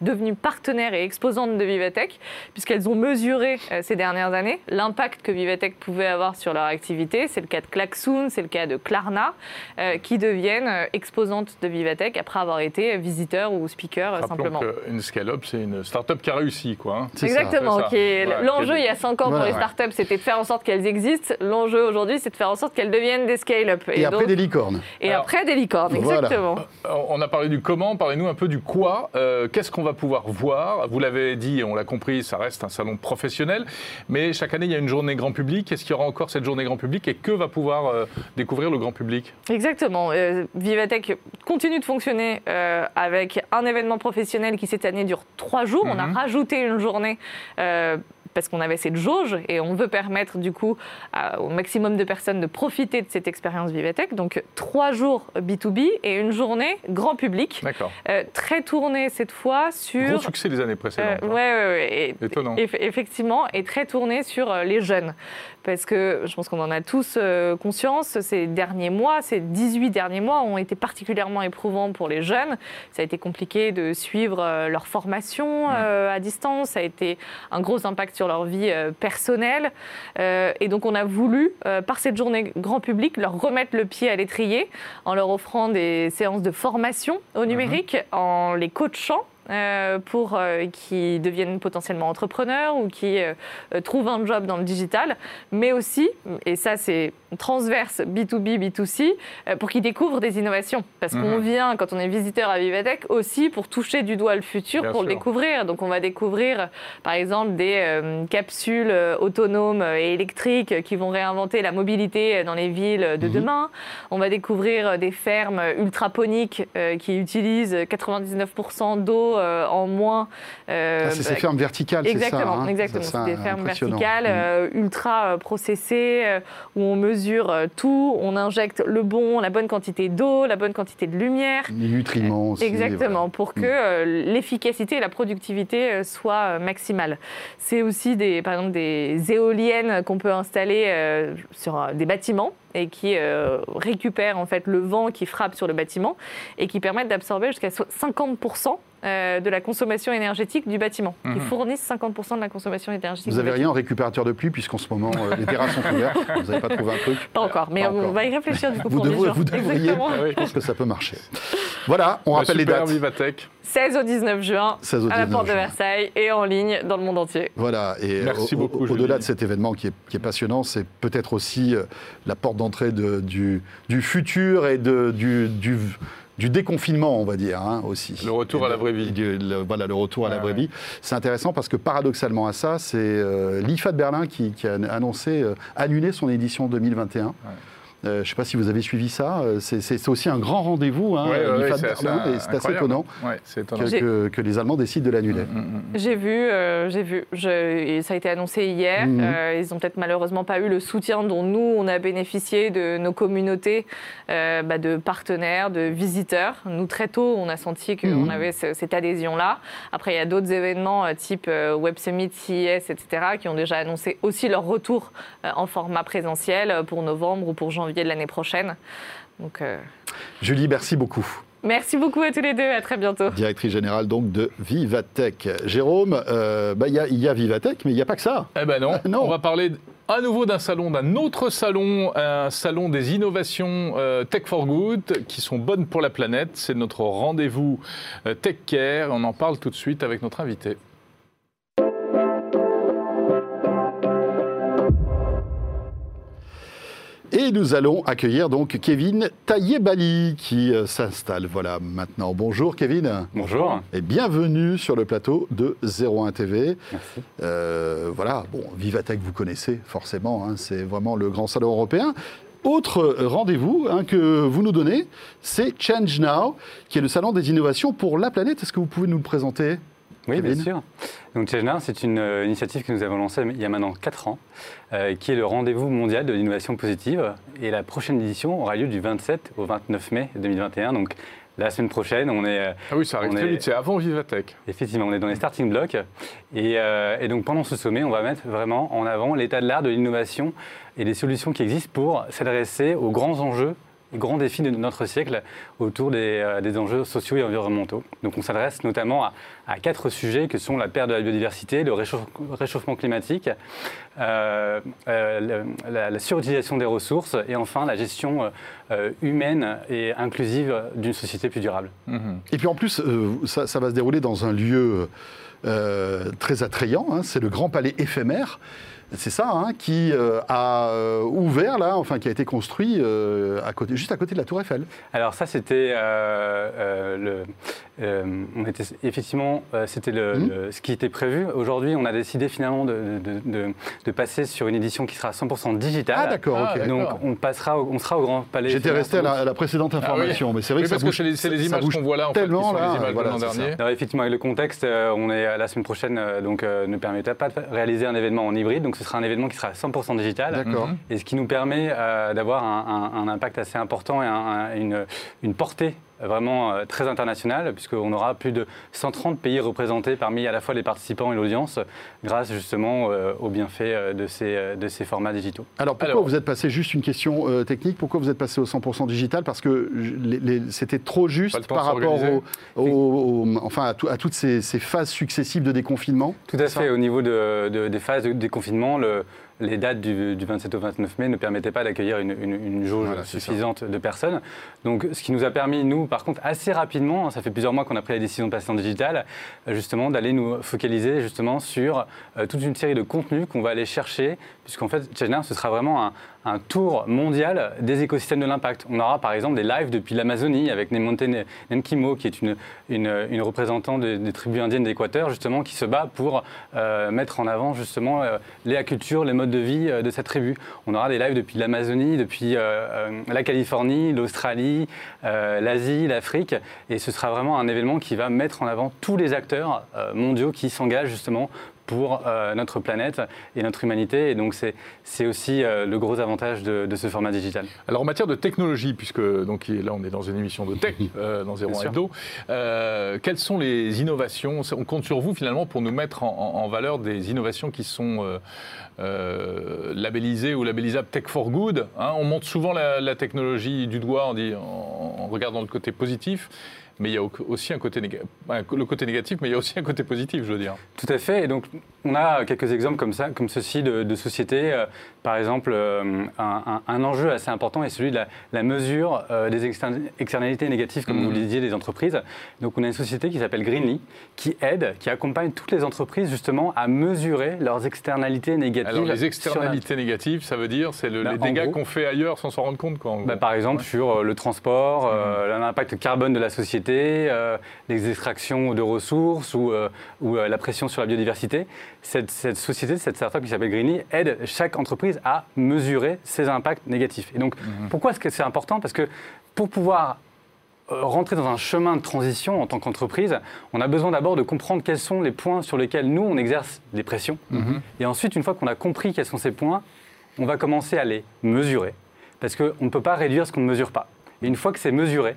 devenues partenaires et exposantes de Vivatech, puisqu'elles ont mesuré euh, ces dernières années l'impact que Vivatech pouvait avoir sur leur activité. C'est le cas de Klaxoon, c'est le cas de Klarna, euh, qui deviennent euh, exposantes de Vivatech après avoir été visiteurs ou speakers simplement. Une scale-up, c'est une start-up qui a réussi. Quoi, hein. Exactement. L'enjeu il y a 5 ans pour les start-up, c'était de faire en sorte qu'elles existent. L'enjeu aujourd'hui, c'est de faire en sorte qu'elles deviennent des scale-up. Et, après des licornes. Et après des licornes, exactement. On a parlé du comment, parlez-nous un peu du quoi. Qu'est-ce qu'on va pouvoir voir. Vous l'avez dit, on l'a compris, ça reste un salon professionnel, mais chaque année, il y a une journée grand public. Est-ce qu'il y aura encore cette journée grand public et que va pouvoir euh, découvrir le grand public? Exactement. Euh, Vivatech continue de fonctionner euh, avec un événement professionnel qui cette année dure trois jours. On a mhm. rajouté une journée parce qu'on avait cette jauge et on veut permettre du coup au maximum de personnes de profiter de cette expérience Vivatech. Donc trois jours B2B et une journée grand public. D'accord. Euh, très tournée cette fois sur. Gros succès des années précédentes. Euh, ouais, ouais, Étonnant. effectivement, et très tournée sur euh, les jeunes parce que je pense qu'on en a tous euh, conscience, ces derniers mois, ces 18 derniers mois ont été particulièrement éprouvants pour les jeunes. Ça a été compliqué de suivre euh, leur formation euh, à distance, ça a été un gros impact sur leur vie personnelle. et donc on a voulu, par cette journée grand public, leur remettre le pied à l'étrier en leur offrant des séances de formation au numérique, en les coachant pour euh, qui deviennent potentiellement entrepreneurs ou qui euh, euh, trouvent un job dans le digital, mais aussi, et ça c'est transverse B2B, B2C, euh, pour qu'ils découvrent des innovations. Parce qu'on Mhm. vient, quand on est visiteur à Vivatech, aussi pour toucher du doigt le futur, Bien pour le découvrir. Donc on va découvrir, par exemple, des euh, capsules euh, autonomes et électriques qui vont réinventer la mobilité dans les villes de Mhm. demain. On va découvrir euh, des fermes ultraponiques euh, qui utilisent 99% d'eau euh, en moins. euh, Ah, c'est ces bah, fermes verticales, c'est ça Exactement, hein exactement. C'est des fermes verticales, Mm. euh, ultra processées, où on mesure tout, on injecte le bon, la bonne quantité d'eau, la bonne quantité de lumière. Les nutriments aussi. Exactement, pour que Mm. euh, l'efficacité et la productivité soient maximales. C'est aussi des, par exemple des éoliennes qu'on peut installer sur des bâtiments et qui euh, récupèrent en fait le vent qui frappe sur le bâtiment et qui permettent d'absorber jusqu'à so- 50% euh, de la consommation énergétique du bâtiment, qui Mhm. fournissent 50% de la consommation énergétique. Vous du avez bâtiment. rien en récupérateur de pluie, puisqu'en ce moment, euh, les terrasses sont couvertes. [laughs] Vous n'avez pas trouvé un truc Pas encore, mais Pas on encore. va y réfléchir du coup Vous pour les devrez- gens. vous devriez. Ah oui. Je pense que ça peut marcher. Voilà, on rappelle les dates. Vivatech. 16 au 19 juin 16 au à la 19 porte de. Versailles et en ligne dans le monde entier. Voilà, et Merci au- au- beaucoup, au-delà de cet événement qui est, qui est passionnant, c'est peut-être aussi euh, la porte d'entrée de- du, du futur et de, du, du, du déconfinement, on va dire, hein, aussi. Le retour Et à la vraie vie. du- le- voilà, le retour à la Ouais, vraie ouais. vie. C'est intéressant parce que paradoxalement à ça, c'est euh, l'IFA de Berlin qui, qui a annoncé euh, annuler son édition 2021. Euh, je ne sais pas si vous avez suivi ça. euh, C'est aussi un grand rendez-vous, hein, Ouais, ouais, c'est assez Berlin, et c'est assez incroyable. étonnant Ouais, c'est étonnant. que, J'ai- que- que les Allemands décident de l'annuler. Mm, mm, mm. J'ai vu, euh, j'ai vu. Je- ça a été annoncé hier. Mhm. Euh, ils ont peut-être malheureusement pas eu le soutien dont nous on a bénéficié de nos communautés, euh, bah, de partenaires, de visiteurs. Nous très tôt, on a senti qu'on Mhm. avait ce- cette adhésion-là. Après, il y a d'autres événements euh, type euh, Web Summit, CES, etc., qui ont déjà annoncé aussi leur retour euh, en format présentiel pour novembre ou pour janvier de l'année prochaine. Donc, euh, Julie, merci beaucoup. merci beaucoup à tous les deux. À très bientôt. directrice générale donc de Vivatech. Jérôme, euh, bah, il y, a- il y a Vivatech, mais il n'y a pas que ça. Eh ben non. Non. on va parler à nouveau d'un salon, d'un autre salon, un salon des innovations euh, Tech for Good qui sont bonnes pour la planète. C'est notre rendez-vous euh, Tech Care. On en parle tout de suite avec notre invité. Et nous allons accueillir donc Kevin Taïebali qui euh, s'installe. Voilà maintenant. Bonjour Kevin. Bonjour. Et bienvenue sur le plateau de 01 TV. Merci. Euh, voilà, bon, Vivatech, vous connaissez forcément, hein, c'est vraiment le grand salon européen. Autre rendez-vous hein, que vous nous donnez, c'est Change Now, qui est le salon des innovations pour la planète. Est-ce que vous pouvez nous le présenter? Oui, bien sûr. Donc Now, c'est une euh, initiative que nous avons lancée il y a maintenant 4 ans, euh, qui est le rendez-vous mondial de l'innovation positive. Et la prochaine édition aura lieu du 27 au 29 mai 2021. Donc la semaine prochaine, on est euh, Ah oui, ça arrive très vite. C'est avant Vivatech. effectivement on est dans les starting blocks. Et, euh, et donc pendant ce sommet, on va mettre vraiment en avant l'état de l'art de l'innovation et les solutions qui existent pour s'adresser aux grands enjeux grands défis de notre siècle autour des, euh, des enjeux sociaux et environnementaux. Donc on s'adresse notamment à, quatre sujets que sont la perte de la biodiversité, le réchauffe- réchauffement climatique, euh, euh, la, surutilisation des ressources et enfin la gestion humaine et inclusive d'une société plus durable. Mhm. Et puis en plus, ça, va se dérouler dans un lieu très attrayant, hein, c'est le Grand Palais éphémère. C'est ça, hein, qui euh, a euh, ouvert là, enfin qui a été construit euh, à côté, juste à côté de la Tour Eiffel. Alors ça, c'était euh, euh, le, euh, on était effectivement, c'était le, le- ce qui était prévu. Aujourd'hui, on a décidé finalement de, de- de- de passer sur une édition qui sera 100% digitale. Ah d'accord, Ah, ok. Donc on passera, au- on sera au Grand Palais. J'étais resté à la, à précédente information, mais c'est vrai Oui, que ça parce que bouge. c'est les, c'est les ça images qu'on voit là, en fait, qui tellement, sont là, les images voilà, de l'an ça. dernier. Alors effectivement, avec le contexte, euh, on est la semaine prochaine, euh, donc euh, ne permettra pas de réaliser un événement en hybride. Donc ce sera un événement qui sera 100% digital. D'accord. Et ce qui nous permet euh, d'avoir un, un- un impact assez important et un- un- une, une portée vraiment euh, très internationale, puisqu'on aura plus de 130 pays représentés parmi à la fois les participants et l'audience, grâce justement euh, aux bienfaits euh, de ces, de ces formats digitaux. Alors pourquoi Alors- vous êtes passé, juste une question euh, technique, pourquoi vous êtes passé au 100% digital? Parce que c'était trop juste par rapport au, au- au- enfin, à, tout- à toutes ces, ces phases successives de déconfinement Tout à fait. Au niveau de- de- des phases de déconfinement, le, les dates du, 27 au 29 mai ne permettaient pas d'accueillir une, une, jauge suffisante de personnes. Donc, ce qui nous a permis, nous, par contre, assez rapidement, ça fait plusieurs mois qu'on a pris la décision de passer en digital, justement, d'aller nous focaliser justement sur euh, toute une série de contenus qu'on va aller chercher, puisqu'en fait, ce sera vraiment un, tour mondial des écosystèmes de l'impact. On aura par exemple des lives depuis l'Amazonie avec Nemonte Nkimo, qui est une, représentante des, tribus indiennes d'Équateur, justement, qui se bat pour euh, mettre en avant justement euh, les cultures, les modes de vie euh, de cette tribu. On aura des lives depuis l'Amazonie, depuis la Californie, l'Australie, l'Asie, l'Afrique, et ce sera vraiment un événement qui va mettre en avant tous les acteurs mondiaux qui s'engagent justement pour euh, notre planète et notre humanité. Et donc, c'est aussi euh, le gros avantage de, ce format digital. Alors, en matière de technologie, puisque donc, là, on est dans une émission de tech, [laughs] euh, dans Zéro Hebdo, quelles sont les innovations? On compte sur vous, finalement, pour nous mettre en, valeur des innovations qui sont labellisées ou labellisables Tech for Good. Hein. on monte souvent la, technologie du doigt en, dit, en regardant le côté positif mais il y a aussi un côté négatif, le côté négatif, mais il y a aussi un côté positif, je veux dire. Tout à fait. Et donc, on a quelques exemples comme ça, comme ceci de, de sociétés. Euh, par exemple, euh, un, enjeu assez important est celui de la, mesure euh, des externalités négatives, comme vous le mhm. disiez, des entreprises. Donc, on a une société qui s'appelle Greenly, qui aide, qui accompagne toutes les entreprises justement à mesurer leurs externalités négatives. Alors, les externalités négatives, ça veut dire, c'est le, bah, les dégâts qu'on fait ailleurs sans s'en rendre compte, quoi. Bah, par exemple, sur le transport, mhm. l'impact carbone de la société, les extractions de ressources ou, ou la pression sur la biodiversité cette, société, cette startup qui s'appelle Greeny, aide chaque entreprise à mesurer ses impacts négatifs. Et donc, mhm. pourquoi est-ce que c'est important? Parce que pour pouvoir euh, rentrer dans un chemin de transition en tant qu'entreprise, on a besoin d'abord de comprendre quels sont les points sur lesquels nous, on exerce des pressions. Mhm. Et ensuite, une fois qu'on a compris quels sont ces points, on va commencer à les mesurer. Parce qu'on ne peut pas réduire ce qu'on ne mesure pas. Et une fois que c'est mesuré,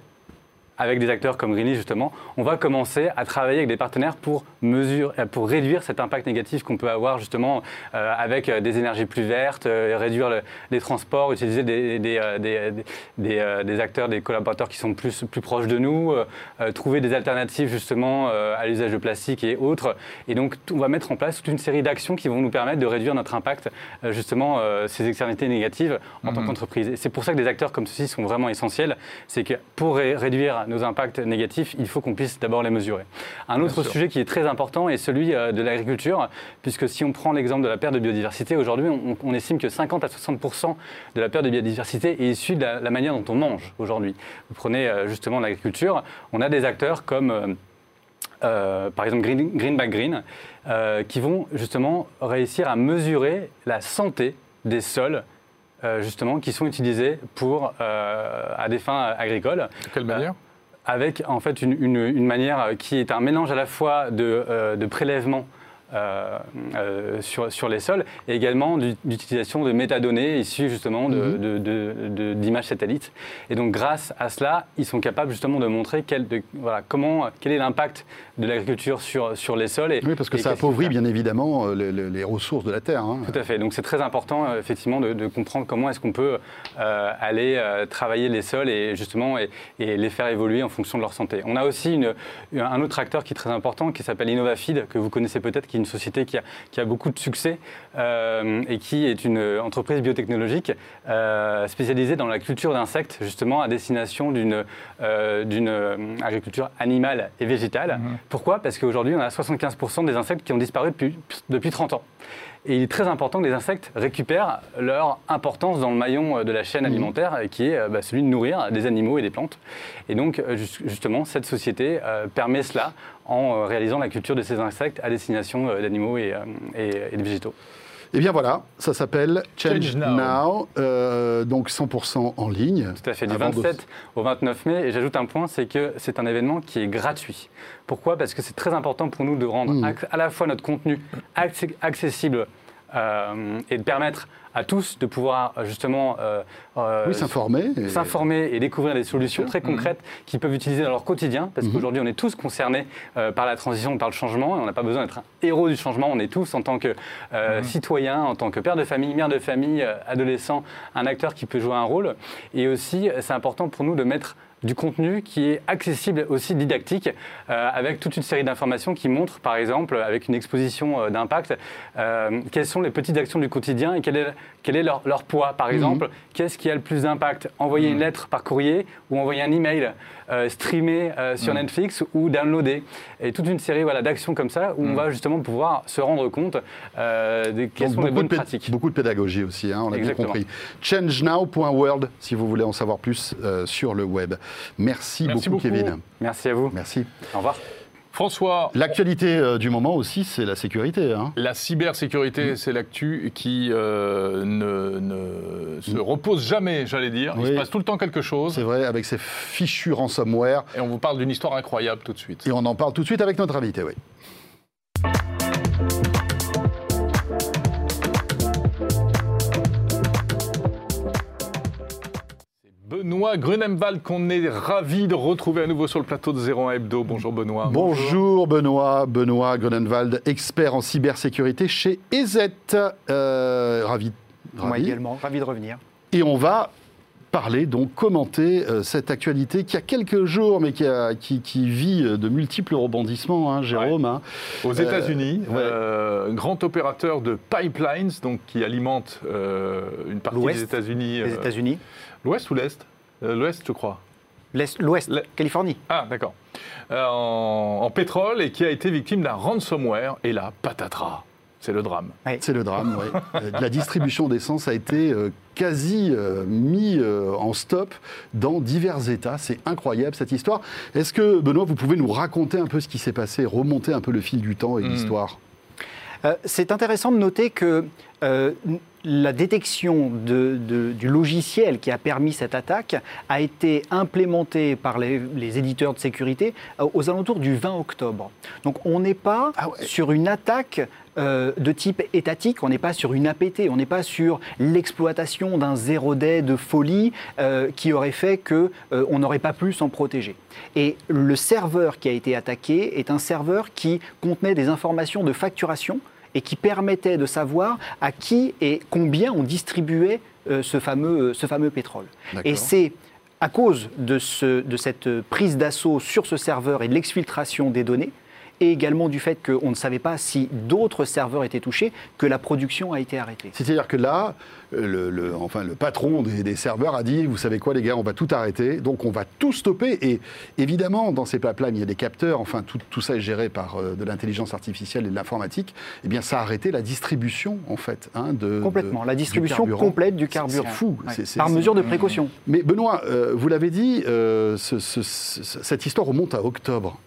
avec des acteurs comme Greeny justement, on va commencer à travailler avec des partenaires pour, mesure, euh, pour réduire cet impact négatif qu'on peut avoir justement euh, avec euh, des énergies plus vertes, réduire les transports, utiliser des, des, acteurs, des collaborateurs qui sont plus, plus proches de nous, trouver des alternatives justement à l'usage de plastique et autres. Et donc on va mettre en place toute une série d'actions qui vont nous permettre de réduire notre impact, justement ces externalités négatives en tant mhm. qu'entreprise. Et c'est pour ça que des acteurs comme ceux-ci sont vraiment essentiels. C'est que pour réduire nos impacts négatifs, il faut qu'on puisse d'abord les mesurer. Un autre sujet qui est très important est celui euh, de l'agriculture, puisque si on prend l'exemple de la perte de biodiversité, aujourd'hui, on, estime que 50 à 60 de la perte de biodiversité est issue de la, manière dont on mange aujourd'hui. Vous prenez euh, justement l'agriculture, on a des acteurs comme... Euh, par exemple Green, Green Back Green, qui vont justement réussir à mesurer la santé des sols justement qui sont utilisés pour, à des fins agricoles. De quelle manière? Avec en fait une, une, manière qui est un mélange à la fois de, euh, de prélèvement euh, euh, sur, sur, les sols et également d'utilisation de métadonnées issues justement d'images de, mhm. satellites. Et donc grâce à cela, ils sont capables justement de montrer quel, de, voilà, comment, quel est l'impact de l'agriculture sur, sur les sols. Et, oui, parce que ça appauvrit bien évidemment les, ressources de la terre. Hein. Tout à fait. Donc c'est très important effectivement de, comprendre comment est-ce qu'on peut aller travailler les sols et justement et, les faire évoluer en fonction de leur santé. On a aussi une, un autre acteur qui est très important qui s'appelle InnovaFeed que vous connaissez peut-être, qui une société qui a, qui a beaucoup de succès euh, et qui est une entreprise biotechnologique euh, spécialisée dans la culture d'insectes, justement à destination d'une euh, agriculture animale et végétale. Mhm. Pourquoi? Parce qu'aujourd'hui, on a 75% des insectes qui ont disparu depuis, depuis 30 ans. Et il est très important que les insectes récupèrent leur importance dans le maillon de la chaîne mhm. alimentaire, qui est bah, celui de nourrir des animaux et des plantes. Et donc, justement, cette société permet cela en euh, réalisant la culture de ces insectes à destination euh, d'animaux et, euh, et, de végétaux. Et eh bien voilà, ça s'appelle Change, Now, donc 100% en ligne. Tout à fait, du 27 au 29 mai. Et j'ajoute un point, c'est que c'est un événement qui est gratuit. Pourquoi? Parce que c'est très important pour nous de rendre hmm. à la fois notre contenu accessible et de permettre à tous de pouvoir euh, justement euh, euh, Oui, s'informer. et- s'informer et découvrir des solutions très concrètes qu'ils peuvent utiliser dans leur quotidien, parce Mhm. qu'aujourd'hui on est tous concernés euh, par la transition, par le changement, et on n'a pas besoin d'être un héros du changement, on est tous en tant que euh, citoyen, en tant que père de famille, mère de famille, euh, adolescent, un acteur qui peut jouer un rôle. Et aussi, euh, c'est important pour nous de mettre du contenu qui est accessible aussi didactique, euh, avec toute une série d'informations qui montrent, par exemple, avec une exposition euh, d'impact, euh, quelles sont les petites actions du quotidien et quel est, quel est leur, leur poids. Par exemple, qu'est-ce qui a le plus d'impact? Envoyer une lettre par courrier ou envoyer un email? Streamer euh, sur Netflix ou downloader. Et toute une série voilà, d'actions comme ça où on va justement pouvoir se rendre compte euh, de quelles Donc, sont les beaucoup, bonnes pratiques. beaucoup de pédagogie aussi, hein, on l'a bien compris. Changenow.world si vous voulez en savoir plus euh, sur le web. Merci, Merci beaucoup, beaucoup. Kevin. Merci à vous. Merci. Au revoir. François, L'actualité euh, du moment aussi, c'est la sécurité. hein. La cybersécurité, c'est l'actu qui euh, ne, ne se repose jamais, j'allais dire. Il se passe tout le temps quelque chose. C'est vrai, avec ces fichus ransomware. Et on vous parle d'une histoire incroyable tout de suite. Et on en parle tout de suite avec notre invité, oui. Benoît Grunemwald, qu'on est ravi de retrouver à nouveau sur le plateau de 01 Hebdo. Bonjour Benoît. Bonjour Benoît, Benoît Grunenwald, expert en cybersécurité chez EZ. Euh, ravi. Moi ravi. également, ravi de revenir. Et on va parler, donc commenter euh, cette actualité qui a quelques jours, mais qui, a- qui, qui vit euh, de multiples rebondissements, hein, Jérôme. hein. Aux États-Unis, ouais. euh, grand opérateur de pipelines, donc qui alimente euh, une partie des États-Unis. Les euh, États-Unis, L'Ouest ou l'Est? L'Ouest, je crois. l'Ouest, Le- Californie. Ah, d'accord. Euh, en, en pétrole et qui a été victime d'un ransomware. Et là, patatras. C'est le drame. C'est le drame, oui. Euh, La distribution d'essence a été euh, quasi euh, mis euh, en stop dans divers États. C'est incroyable cette histoire. Est-ce que, Benoît, vous pouvez nous raconter un peu ce qui s'est passé, remonter un peu le fil du temps et Mm. l'histoire? Euh, c'est intéressant de noter que euh, la détection de- de- du logiciel qui a permis cette attaque a été implémentée par les, les éditeurs de sécurité euh, aux alentours du 20 octobre. Donc on n'est pas Ah ouais. sur une attaque euh, de type étatique, on n'est pas sur une APT, on n'est pas sur l'exploitation d'un zéro day de folie euh, qui aurait fait que euh, on n'aurait pas pu s'en protéger. Et le serveur qui a été attaqué est un serveur qui contenait des informations de facturation et qui permettait de savoir à qui et combien on distribuait euh, ce, fameux, ce fameux pétrole. Et c'est à cause de, ce- de cette prise d'assaut sur ce serveur et de l'exfiltration des données, et également du fait qu'on ne savait pas si d'autres serveurs étaient touchés, que la production a été arrêtée. C'est-à-dire que là, euh, le, le- enfin, le patron des, des serveurs a dit, vous savez quoi les gars, on va tout arrêter, donc on va tout stopper. Et évidemment, dans ces pipelines, il y a des capteurs, enfin tout, tout ça est géré par euh, de l'intelligence artificielle et de l'informatique. Eh bien, ça a arrêté la distribution, en fait, hein, de Complètement. de- La distribution complète du carburant. C'est fou. Ouais. c'est- c'est- Par mesure de précaution. Mais Benoît, euh, vous l'avez dit, euh, ce- ce- ce- cette histoire remonte à octobre.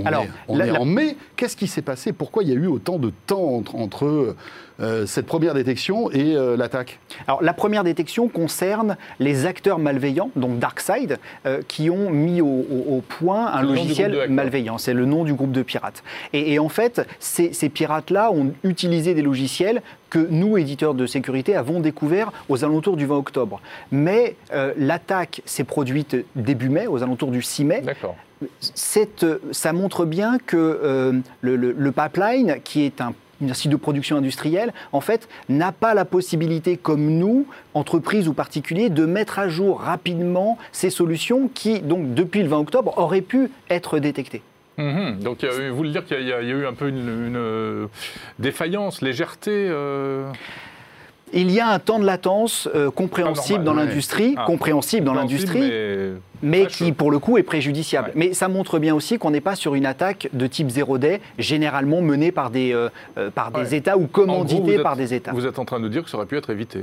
On Alors, est, on la- est la- en mai. Qu'est-ce qui s'est passé? Pourquoi il y a eu autant de temps entre, entre, euh, cette première détection et euh, l'attaque? Alors, la première détection concerne les acteurs malveillants, donc DarkSide, euh, qui ont mis au, au- au point un logiciel malveillant. C'est le nom du groupe de pirates. Et, et en fait, ces, ces pirates-là ont utilisé des logiciels que nous, éditeurs de sécurité, avons découverts aux alentours du 20 octobre. Mais euh, l'attaque s'est produite début mai, aux alentours du 6 mai. Cette- ça montre bien que euh, le, pipeline, qui est un un site de production industrielle, en fait, n'a pas la possibilité, comme nous, entreprises ou particuliers, de mettre à jour rapidement ces solutions qui, donc, depuis le 20 octobre, auraient pu être détectées. Mhm. Donc, a vous voulez dire qu'il y, a- eu un peu une, euh, défaillance, légèreté euh, Il y a un temps de latence euh, compréhensible Pas dans normal, l'industrie, Ah. compréhensible dans compréhensible, l'industrie, mais- qui pour le coup est préjudiciable. Ouais. Mais ça montre bien aussi qu'on n'est pas sur une attaque de type zéro day, généralement menée par des, euh, euh, par des Ouais. États ou gros, commanditée êtes- par des États. Vous êtes en train de dire que ça aurait pu être évité.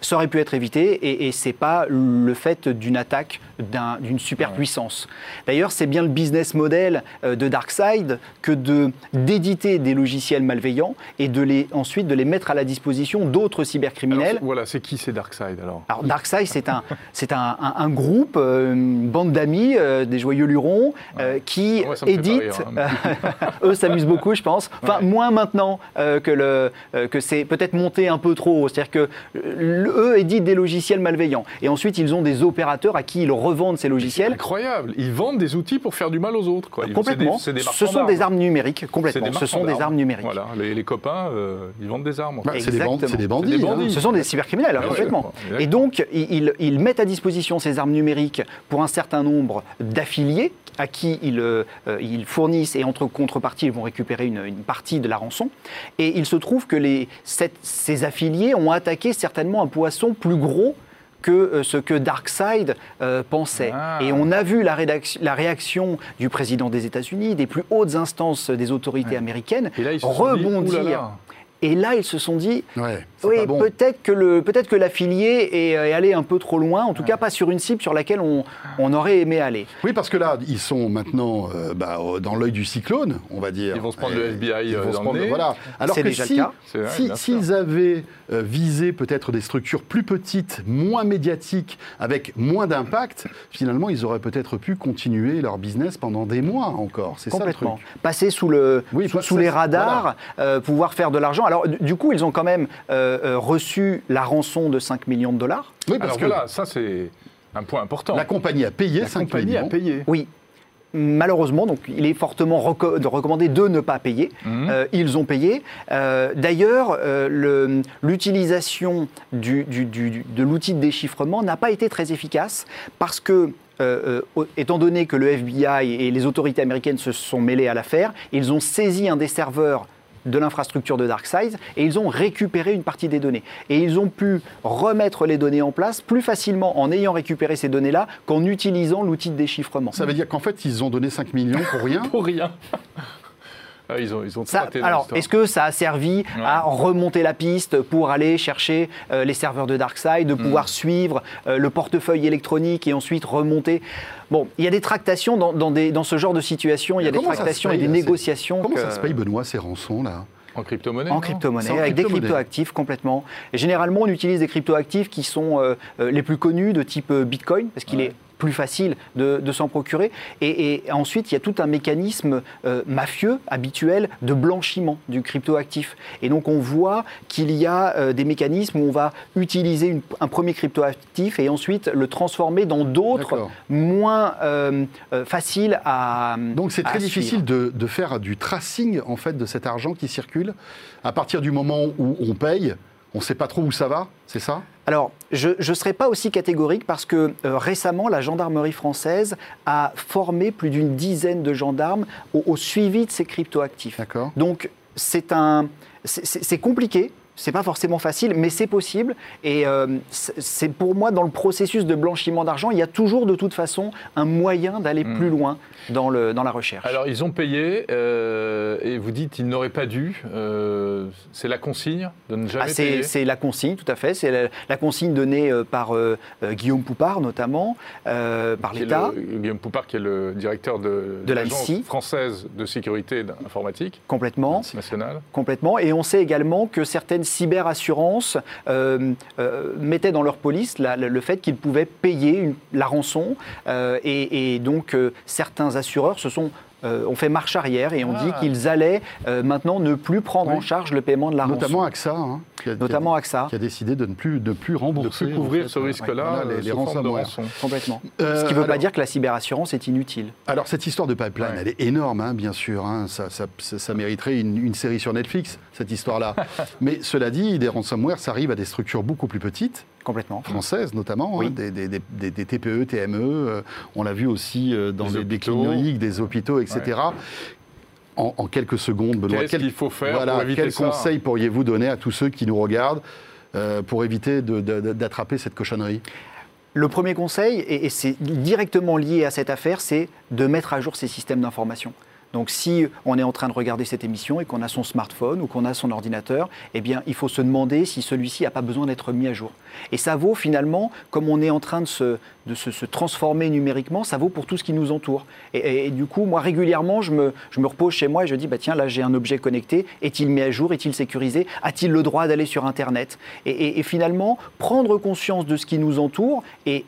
Ça aurait pu être évité et, et c'est pas le fait d'une attaque d'un- d'une superpuissance. D'ailleurs, c'est bien le business model euh, de DarkSide que de d'éditer des logiciels malveillants et de les ensuite de les mettre à la disposition d'autres Alors, cybercriminels. voilà, c'est qui c'est Darkseid alors? Alors DarkSide, c'est un, c'est un, un- un groupe, euh, une bande d'amis, euh, des joyeux lurons, qui Ouais, éditent. rire, hein. [laughs] eux s'amusent beaucoup, je pense. Enfin, Ouais. moins maintenant que, le, que c'est peut-être monté un peu trop. C'est-à-dire que eux éditent des logiciels malveillants. Et ensuite, ils ont des opérateurs à qui ils revendent ces C'est logiciels. incroyable. Ils vendent des outils pour faire du mal aux autres. Quoi. Complètement. c'est des- c'est des Ce sont des armes numériques, C'est complètement. Ce sont des armes numériques. Voilà, les, les copains, euh, ils vendent des armes. Bah, c'est des, bandits, Exactement. c'est des bandits. C'est des hein. bandits. Ce sont des cybercriminels, Ah ouais, complètement. Et donc, ils, ils mettent à disposition ces armes numériques pour un certain nombre d'affiliés à qui ils, euh, euh, ils fournissent et entre contrepartie, ils vont récupérer une, une partie de la rançon. Et il se trouve que les, cette- ces affiliés ont attaqué certainement un poisson plus gros que euh, ce que Darkseid euh, pensait. Ah. Et on a vu la, réaction du président des États-Unis, des plus hautes instances des autorités américaines, Et là, ils se sont dit, rebondir. Et là, ils se sont dit, Ouais, oui, bon. peut-être que le peut-être que l'affilié est, est allé un peu trop loin, en tout cas pas sur une cible sur laquelle on, on aurait aimé aller. Oui, parce que là, ils sont maintenant euh, bah, euh, dans l'œil du cyclone, on va dire. Ils vont se prendre Et le FBI, ils euh, vont se dans le prendre- nez. Voilà. Alors que déjà le si, s'ils avaient euh, visé peut-être des structures plus petites, moins médiatiques, avec moins d'impact, finalement, ils auraient peut-être pu continuer leur business pendant des mois encore. C'est ça le truc. Complètement. Passer sous, le, Oui, sous, pas- sous ça, les radars, euh, pouvoir faire de l'argent. Alors, du- du coup, ils ont quand même euh, euh, reçu la rançon de 5 millions de dollars. Oui, parce Alors que voilà, ça c'est un point important. la compagnie a payé La 5 compagnie millions. a payé. Oui. Malheureusement, donc il est fortement reco- de recommandé de ne pas payer. Mhm. Euh, ils ont payé. Euh, D'ailleurs, euh, le- l'utilisation du- du- du- de l'outil de déchiffrement n'a pas été très efficace parce que, euh, euh, étant donné que le FBI et les autorités américaines se sont mêlés à l'affaire, ils ont saisi un des serveurs de l'infrastructure de DarkSide et ils ont récupéré une partie des données. Et ils ont pu remettre les données en place plus facilement en ayant récupéré ces données-là qu'en utilisant l'outil de déchiffrement. Ça veut dire qu'en fait, ils ont donné 5 millions pour rien [laughs] Pour rien. Ah, ils ont, ils ont Ça- traité dans alors, est-ce que ça a servi à remonter la piste pour aller chercher euh, les serveurs de DarkSide, de Mm. pouvoir suivre euh, le portefeuille électronique et ensuite remonter? Bon, il y a des tractations dans, dans des- dans ce genre de situation, il y a des tractations et des c'est- négociations Comment que- ça se paye, Benoît, ces rançons, là? En crypto-monnaie en crypto-monnaie, avec des cryptoactifs complètement. Et généralement, on utilise des cryptoactifs qui sont euh, les plus connus, de type Bitcoin, parce qu'il Ouais. est plus facile de, de s'en procurer. Et, et ensuite, il y a tout un mécanisme euh, mafieux, habituel, de blanchiment du cryptoactif. Et donc, on voit qu'il y a euh, des mécanismes où on va utiliser une- un premier cryptoactif et ensuite le transformer dans d'autres moins euh, faciles à Donc c'est très difficile de, de faire du tracing en fait de cet argent qui circule. À partir du moment où on paye, on ne sait pas trop où ça va, c'est ça? Alors, je ne serai pas aussi catégorique parce que euh, récemment, la gendarmerie française a formé plus d'une dizaine de gendarmes au, au suivi de ces cryptoactifs. D'accord. Donc, c'est un, c'est- compliqué. C'est pas forcément facile, mais c'est possible. Et euh, c'est c'est pour moi, dans le processus de blanchiment d'argent, il y a toujours de toute façon un moyen d'aller plus loin dans, le, dans la recherche. Alors, ils ont payé, euh, et vous dites ils n'auraient pas dû. euh, c'est la consigne de ne jamais Ah, c'est payer c'est la consigne, tout à fait. C'est la, la consigne donnée euh, par Guillaume Poupard, notamment, par l'État. le- Guillaume Poupard, qui est le directeur de, De l'Agence française de sécurité informatique Complètement. nationale. Complètement. Et on sait également que certaines cyberassurances mettaient dans leur police la- le fait qu'ils pouvaient payer une- la rançon. et, et donc, euh, certains assureurs se sont, euh, ont fait marche arrière et ont Ah. dit qu'ils allaient euh, maintenant ne plus prendre en charge le paiement de la Notamment rançon. AXA, hein, qui, a, qui a- Notamment AXA. qui a décidé de ne plus, de plus De rembourser. plus en couvrir fait, ce euh, risque-là les, les de ransomware. Complètement. Euh, Ce qui ne veut pas dire que la cyberassurance est inutile. Alors cette histoire de pipeline, Ouais. elle est énorme, hein, bien sûr. hein. Ça, ça- ça- ça mériterait une, une série sur Netflix, cette histoire-là. [laughs] Mais cela dit, des ransomware, ça arrive à des structures beaucoup plus petites, Complètement. françaises notamment, Oui. hein, des, des- des- des- des TPE, TME. euh, on l'a vu aussi euh, dans Des les, des hôpitaux. cliniques, des hôpitaux, etc. En, en quelques secondes, Benoît, Qu'est-ce quel, qu'il faut faire voilà, pour éviter quel ça conseil pourriez-vous donner à tous ceux qui nous regardent euh, pour éviter de- de- d'attraper cette cochonnerie? Le premier conseil, et, et c'est directement lié à cette affaire, c'est de mettre à jour ces systèmes d'information. Donc si on est en train de regarder cette émission et qu'on a son smartphone ou qu'on a son ordinateur, eh bien il faut se demander si celui-ci n'a pas besoin d'être mis à jour. Et ça vaut finalement, comme on est en train de se, de se, transformer numériquement, ça vaut pour tout ce qui nous entoure. Et, du coup, moi régulièrement, je me, je me repose chez moi et je dis, bah, tiens, là j'ai un objet connecté, est-il mis à jour, est-il sécurisé, a-t-il le droit d'aller sur Internet? Et, finalement, prendre conscience de ce qui nous entoure et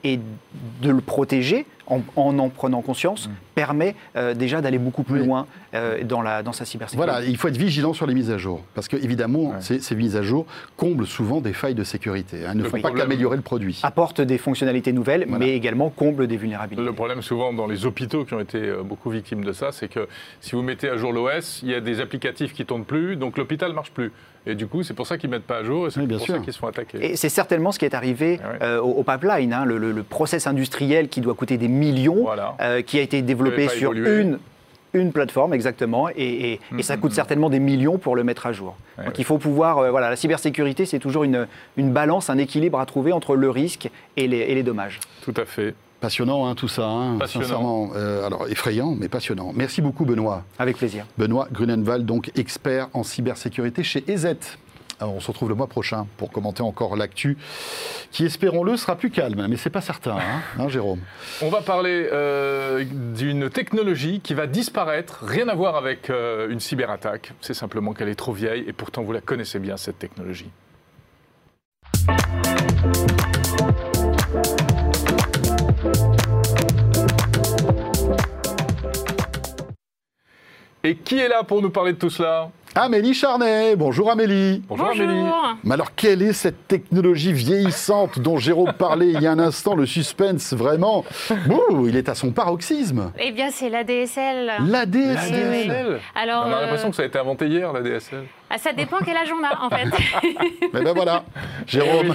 de le protéger en en, en prenant conscience permet euh, déjà d'aller beaucoup plus Oui. loin euh, dans, la, dans sa cybersécurité. Voilà, il faut être vigilant sur les mises à jour. Parce que, évidemment, ces, ces mises à jour comblent souvent des failles de sécurité. hein. Elles ne Le font pas qu'améliorer le produit. apporte des fonctionnalités nouvelles, Voilà. mais également comble des vulnérabilités. Le problème souvent dans les hôpitaux qui ont été euh, beaucoup victimes de ça, c'est que si vous mettez à jour l'OS, il y a des applicatifs qui tournent plus, donc l'hôpital marche plus. Et du coup, c'est pour ça qu'ils mettent pas à jour et c'est Oui, bien pour sûr. ça qu'ils se font attaquer. Et c'est certainement ce qui est arrivé ouais. euh, au, au pipeline, hein, le, le- le process industriel qui doit coûter des millions, Voilà. euh, qui a été développé sur évolué. une, une plateforme exactement, et, et- et ça coûte certainement des millions pour le mettre à jour. Ouais, Donc il faut pouvoir, euh, voilà, la cybersécurité, c'est toujours une, une balance, un équilibre à trouver entre le risque et les, et les dommages. Tout à fait. Passionnant, hein, tout ça. hein, Passionnant. Sincèrement. Euh, alors, effrayant, mais passionnant. Merci beaucoup, Benoît. Avec plaisir. Benoît Grunenwald, donc expert en cybersécurité chez EZ. Alors, on se retrouve le mois prochain pour commenter encore l'actu, qui, espérons-le, sera plus calme. Mais c'est pas certain, hein, hein, Jérôme On va parler euh, d'une technologie qui va disparaître, rien à voir avec euh, une cyberattaque. C'est simplement qu'elle est trop vieille et pourtant vous la connaissez bien, cette technologie. Et qui est là pour nous parler de tout cela Amélie Charnet. Bonjour, Amélie. Bonjour, Amélie. Mais alors, quelle est cette technologie vieillissante dont Jérôme parlait il y a un instant Le suspense, vraiment, Ouh, il est à son paroxysme. Eh bien, c'est l'ADSL. La La DSL. DSL Alors, On a euh, l'impression que ça a été inventé hier, la DSL. ah, ça dépend quel âge on a, en fait. [laughs] Mais ben voilà, Jérôme.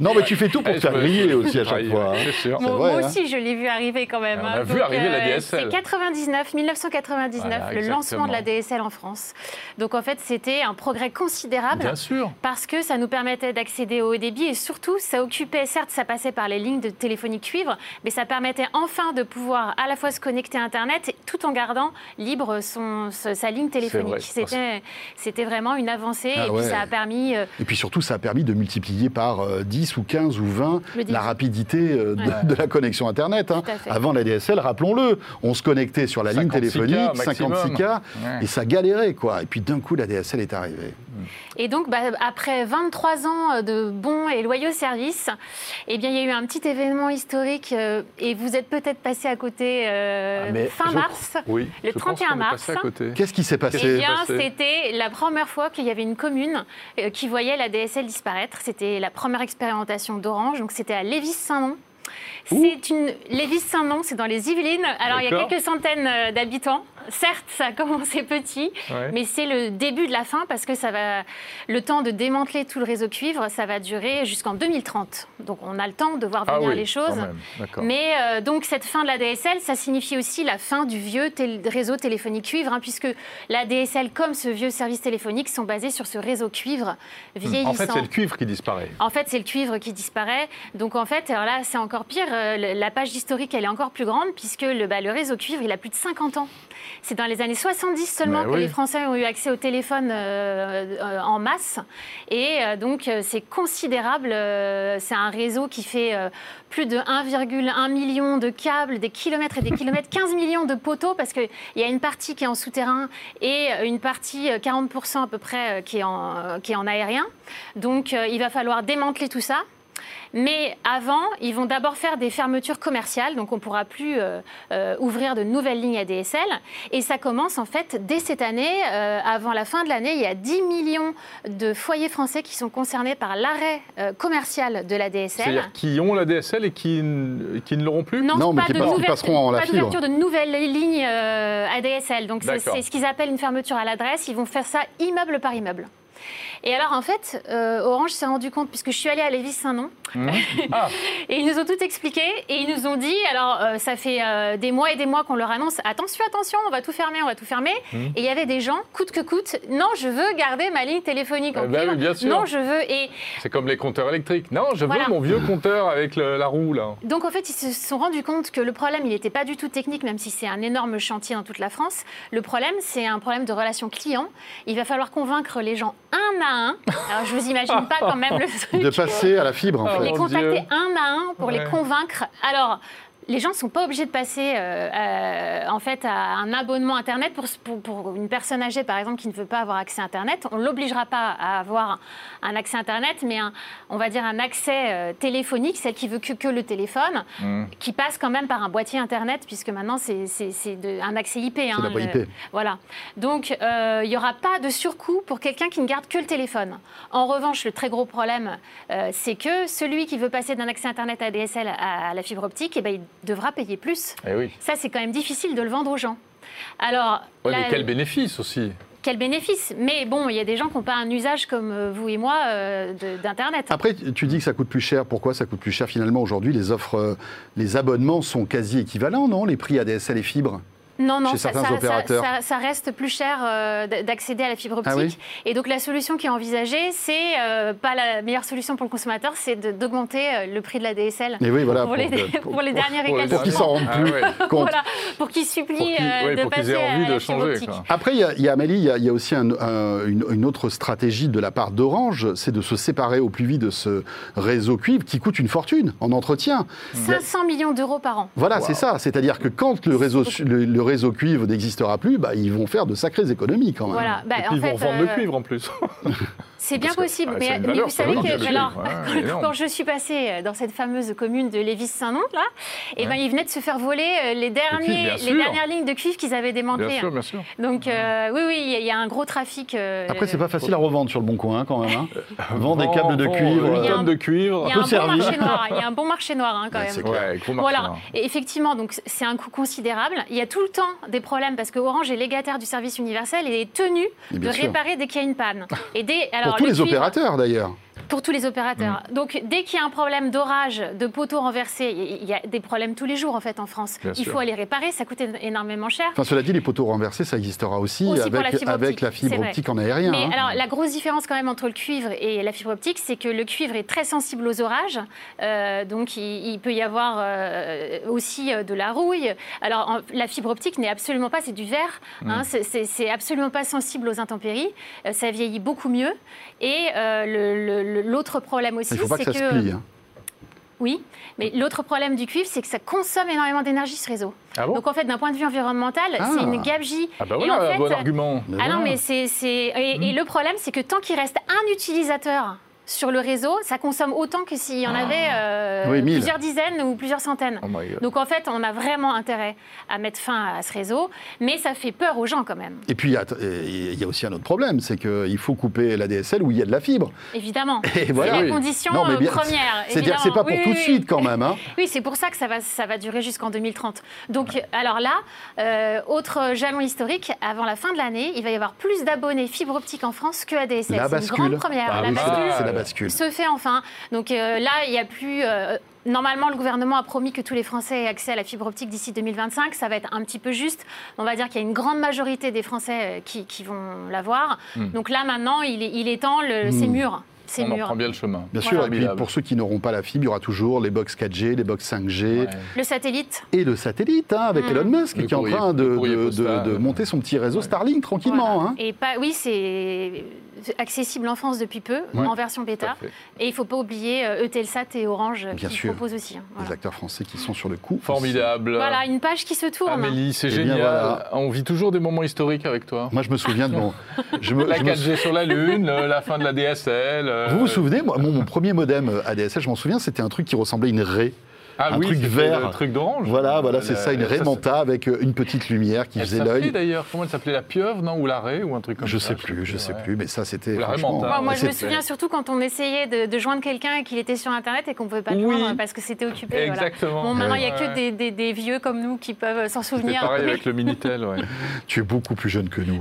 Non, mais tu fais tout pour te faire je me- griller aussi à chaque fois. hein. Sûr. Moi, vrai, moi hein. aussi, je l'ai vu arriver quand même. On hein. a vu arriver la DSL. C'est 99, 1999, Voilà, le lancement de la. DSL en France. Donc, en fait, c'était un progrès considérable. Bien sûr. Parce que ça nous permettait d'accéder au haut débit et surtout, ça occupait, certes, ça passait par les lignes de téléphonie cuivre, mais ça permettait enfin de pouvoir à la fois se connecter à Internet tout en gardant libre son, sa ligne téléphonique. C'était, vraiment une avancée Ah et ouais. puis ça a permis. euh, Et puis surtout, ça a permis de multiplier par euh, 10 ou 15 ou 20 Le débit. la rapidité euh, de, Ouais. de la connexion Internet. hein. Avant la DSL, rappelons-le, on se connectait sur la ligne 56K téléphonique, maximum. 56K, Ouais. et ça galérait, quoi. Et puis d'un coup, la DSL est arrivée. Et donc, bah, après 23 ans de bons et loyaux services, eh bien, il y a eu un petit événement historique euh, et vous êtes peut-être passé à côté euh, Ah, fin mars. Oui. Le je pense 31 qu'on est mars. Qu'est-ce qui s'est Eh passé bien, passé c'était la première fois qu'il y avait une commune euh, qui voyait la DSL disparaître. C'était la première expérimentation d'Orange, donc c'était à Lévis-Saint-Nom. C'est une Lévis-Saint-Nom, c'est dans les Yvelines. Alors il y a quelques centaines euh, d'habitants. Certes, ça a commencé petit, Ouais. mais c'est le début de la fin parce que ça va le temps de démanteler tout le réseau cuivre, ça va durer jusqu'en 2030. Donc on a le temps de voir Ah venir oui, les choses. Mais euh, donc cette fin de la DSL, ça signifie aussi la fin du vieux tél- réseau téléphonique cuivre, hein, puisque la DSL comme ce vieux service téléphonique sont basés sur ce réseau cuivre vieillissant. En fait, c'est le cuivre qui disparaît. En fait, c'est le cuivre qui disparaît. Donc, en fait, alors là, c'est encore pire. Euh, La page historique, elle est encore plus grande, puisque le, bah, le réseau cuivre, il a plus de 50 ans. C'est dans les années 70 seulement Mais que oui. les Français ont eu accès au téléphone euh, euh, en masse. Et euh, donc, c'est considérable. C'est un réseau qui fait plus de 1,1 million de câbles, des kilomètres et des kilomètres, 15 millions de poteaux, parce qu'il y a une partie qui est en souterrain et une partie, euh, 40% à peu près, qui est en, qui est en aérien. Donc, il va falloir démanteler tout ça. Mais avant, ils vont d'abord faire des fermetures commerciales, donc on ne pourra plus euh, euh, ouvrir de nouvelles lignes ADSL. Et ça commence en fait dès cette année. Euh, avant la fin de l'année, il y a 10 millions de foyers français qui sont concernés par l'arrêt euh, commercial de la DSL. C'est-à-dire qui ont la DSL et qui, qui ne l'auront plus? Non, mais pas qui de pas- qui passeront en la pas fibre. de nouvelles lignes euh, ADSL. Donc c'est ce qu'ils appellent une fermeture à l'adresse. Ils vont faire ça immeuble par immeuble. Et alors, en fait, euh, Orange s'est rendu compte, puisque je suis allée à Lévis-Saint-Nom, Mmh. [laughs] Ah, et ils nous ont tout expliqué, et ils nous ont dit, alors, euh, ça fait euh, des mois et des mois qu'on leur annonce, attention, attention, on va tout fermer, on va tout fermer. Mmh. Et il y avait des gens, coûte que coûte, non, je veux garder ma ligne téléphonique en Eh ben oui, bien sûr. Non, je veux. Et c'est comme les compteurs électriques. Non, je veux Voilà. mon vieux compteur avec le- la roue, là. Donc en fait, ils se sont rendus compte que le problème, il n'était pas du tout technique, même si c'est un énorme chantier dans toute la France. Le problème, c'est un problème de relation client. Il va falloir convaincre les gens un à un. Alors je vous imagine pas quand même le [laughs] truc. De passer à la fibre, en Oh, fait. les mon contacter un à un pour les convaincre. Alors. Les gens ne sont pas obligés de passer euh, euh, en fait à un abonnement Internet pour, pour, pour une personne âgée, par exemple, qui ne veut pas avoir accès à Internet. On ne l'obligera pas à avoir un accès Internet, mais un, on va dire un accès euh, téléphonique, celle qui veut que, que le téléphone, Mmh. qui passe quand même par un boîtier Internet, puisque maintenant c'est un accès IP. hein, la voie le- IP. Voilà. Donc il n'y aura pas de surcoût pour quelqu'un qui ne garde que le téléphone. En revanche, le très gros problème, c'est que celui qui veut passer d'un accès Internet à DSL à, à la fibre optique, eh ben, il devra payer plus. Eh oui. Ça, c'est quand même difficile de le vendre aux gens. Alors, Ouais, là, mais quel bénéfice aussi quel bénéfice Mais bon, il y a des gens qui n'ont pas un usage comme euh, vous et moi euh, d'Internet. Après, tu dis que ça coûte plus cher. Pourquoi ça coûte plus cher finalement aujourd'hui? Les offres, euh, les abonnements sont quasi équivalents, non? Les prix ADSL et fibres Non, non, chez ça, certains ça- opérateurs. ça- ça reste plus cher euh, d'accéder à la fibre optique. Ah oui Et donc la solution qui est envisagée, c'est euh, pas la meilleure solution pour le consommateur, c'est d'augmenter euh, le prix de la DSL. Et oui, voilà. pour, [laughs] les, pour les derniers pour les récalcitrants. pour qu'ils s'en rendent Ah plus ouais. compte. Voilà, pour qu'ils supplient Pour qu'ils- euh, ouais, de passer aient envie à de la fibre changer, optique. quoi. Après, il y, a- il y a Amélie, il y a, il y a aussi un- un- une, une autre stratégie de la part d'Orange, c'est de se séparer au plus vite de ce réseau cuivre qui coûte une fortune en entretien. 500 millions d'euros par an. Voilà, c'est ça. C'est-à-dire que quand le réseau, le, le réseau cuivre n'existera plus, bah, ils vont faire de sacrées économies quand même. Voilà. Bah, Et puis en ils vont fait, vendre le euh, cuivre en plus. [laughs] C'est bien Parce possible, bah, mais, valeur, vous savez que bien alors, [laughs] quand je suis passée euh, dans cette fameuse commune de Lévis-Saint-Nom, là, eh ben, ils venaient de se faire voler euh, les, derniers, les dernières lignes de cuivre qu'ils avaient démantelées. Bien sûr, bien sûr. Donc euh, oui, oui, il y a- il y, a un gros trafic. euh, Après, c'est pas facile à revendre sur le bon coin hein, quand même. hein. Vendre des Vend- câbles de vend cuivre. Une Il y a tonne un- de cuivre. Il y a peu un bon marché noir. [laughs] Il y a un bon marché noir hein, quand Ouais, même. Ouais, effectivement, donc c'est un coût considérable. Il y a tout le des problèmes parce que Orange est légataire du service universel et est tenu Et de sûr. réparer dès qu'il y a une panne. Et dès, alors, Pour tous le les cuivre- opérateurs d'ailleurs. Pour tous les opérateurs. Mm. Donc, dès qu'il y a un problème d'orage, de poteaux renversés, il y a des problèmes tous les jours en fait en France. Bien il sûr. faut aller réparer, ça coûte énormément cher. Enfin, cela dit, les poteaux renversés, ça existera aussi, avec, la fibre avec optique, la fibre c'est vrai. optique en aérien. Mais hein. alors, la grosse différence quand même entre le cuivre et la fibre optique, c'est que le cuivre est très sensible aux orages. Euh, donc, il, il peut y avoir euh, aussi euh, de la rouille. Alors, en- la fibre optique n'est absolument pas, c'est du verre. Mm. hein, c'est- c'est absolument pas sensible aux intempéries. Euh, ça vieillit beaucoup mieux. Et le- l'autre problème aussi, pas que c'est ça se plie. hein. oui, mais l'autre problème du cuivre, c'est que ça consomme énormément d'énergie ce réseau. Ah bon Donc en fait, d'un point de vue environnemental, Ah. c'est une gabegie. Ah bah Et voilà, en fait, bon argument. Ah non, mais c'est. c'est- Et, et le problème, c'est que tant qu'il reste un utilisateur sur le réseau, ça consomme autant que s'il y en avait euh, Oui, plusieurs dizaines ou plusieurs centaines. Oh. Donc en fait, on a vraiment intérêt à mettre fin à ce réseau, mais ça fait peur aux gens quand même, Et puis, il y a- il y a aussi un autre problème, c'est qu'il faut couper la DSL où il y a de la fibre. évidemment. Et C'est la condition Non, mais euh, bien- première. C'est-à-dire, c'est pas pour tout de oui, suite quand même. hein. [laughs] Oui, c'est pour ça que ça va, ça va durer jusqu'en 2030. Donc, alors là, euh, autre jalon historique, avant la fin de l'année, il va y avoir plus d'abonnés fibre optique en France que ADSL. La C'est une bascule. grande première. Ah la oui, bascule C'est la bascule. se fait enfin. Donc euh, là, il n'y a plus. euh, Normalement, le gouvernement a promis que tous les Français aient accès à la fibre optique d'ici 2025. Ça va être un petit peu juste. On va dire qu'il y a une grande majorité des Français euh, qui, qui vont l'avoir. Hmm. Donc là, maintenant, il est, il est temps, le, Hmm. C'est On en prend bien le chemin. Bien sûr, et puis pour ceux qui n'auront pas la fibre, il y aura toujours les box 4G, les box 5G Ouais. Le satellite. et le satellite hein, avec Mm. Elon Musk Le qui est en train de, monter son petit réseau Ouais. Starlink tranquillement. Voilà. hein. Et pas, oui, c'est accessible en France depuis peu, Ouais. en version bêta. Et il ne faut pas oublier euh, Eutelsat et Orange euh, Bien qui sûr. proposent aussi. hein. Les acteurs français qui sont sur le coup. Formidable. Voilà, une page qui se tourne. Amélie, c'est Eh bien, génial. voilà. On vit toujours des moments historiques avec toi. Moi, je me souviens de mon. Je me, La je me- 4G sur la Lune, la fin de la DSL. euh, Vous vous souvenez, moi, mon, mon premier modem ADSL, je m'en souviens, c'était un truc qui ressemblait à une raie. Ah un oui, truc vert. le truc d'orange. Voilà, voilà, c'est ça, une ça, Raymanta avec euh, une petite lumière qui Elle faisait s'appelait l'œil. d'ailleurs, comment elle s'appelait La pieuvre, non Ou la raie, ou un truc comme Je ça sais plus, je sais ouais. plus, mais ça c'était la. Raymanta. Moi, je me souviens surtout quand on essayait de, de joindre quelqu'un et qu'il était sur Internet et qu'on ne pouvait pas le Oui. joindre parce que c'était occupé. voilà. Exactement. Bon, maintenant, il n'y a que des, des- des vieux comme nous qui peuvent s'en C'était souvenir. pareil avec le [laughs] Minitel, ouais. Tu es beaucoup plus jeune que nous,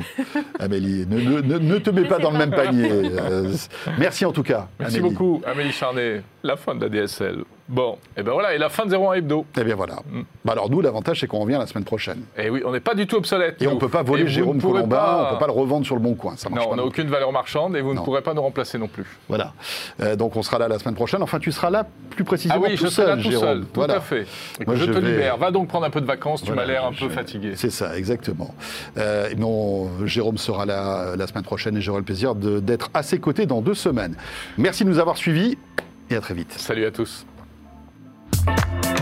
Amélie. Ne, ne- ne- ne te mets Je pas sais dans le même panier. Euh, merci en tout cas. Merci Amélie. beaucoup, Amélie Charnet. La fin de la DSL. Bon, et ben voilà, et la fin de 01 Hebdo. Eh bien voilà. Mm. Bah alors nous, l'avantage, c'est qu'on revient la semaine prochaine. Et oui, on n'est pas du tout obsolète. Et on ne peut pas voler Et Jérôme Colombin, pas- on ne peut pas le revendre sur le bon coin. Ça marche Non, pas on n'a aucune valeur marchande et vous Non. ne pourrez pas nous remplacer non plus. Voilà. Euh, donc on sera là la semaine prochaine. Enfin, tu seras là plus précisément Ah oui, tout je serai seul, là tout Jérôme. seul, tout voilà. à fait. Moi, je, je te vais- libère. Va donc prendre un peu de vacances, tu m'as l'air un je- peu fatigué. C'est ça, exactement. Euh, non, Jérôme sera là euh, la semaine prochaine et j'aurai le plaisir d'être à ses côtés dans deux semaines. Merci de nous avoir suivis et à très vite. Salut à tous. Bye.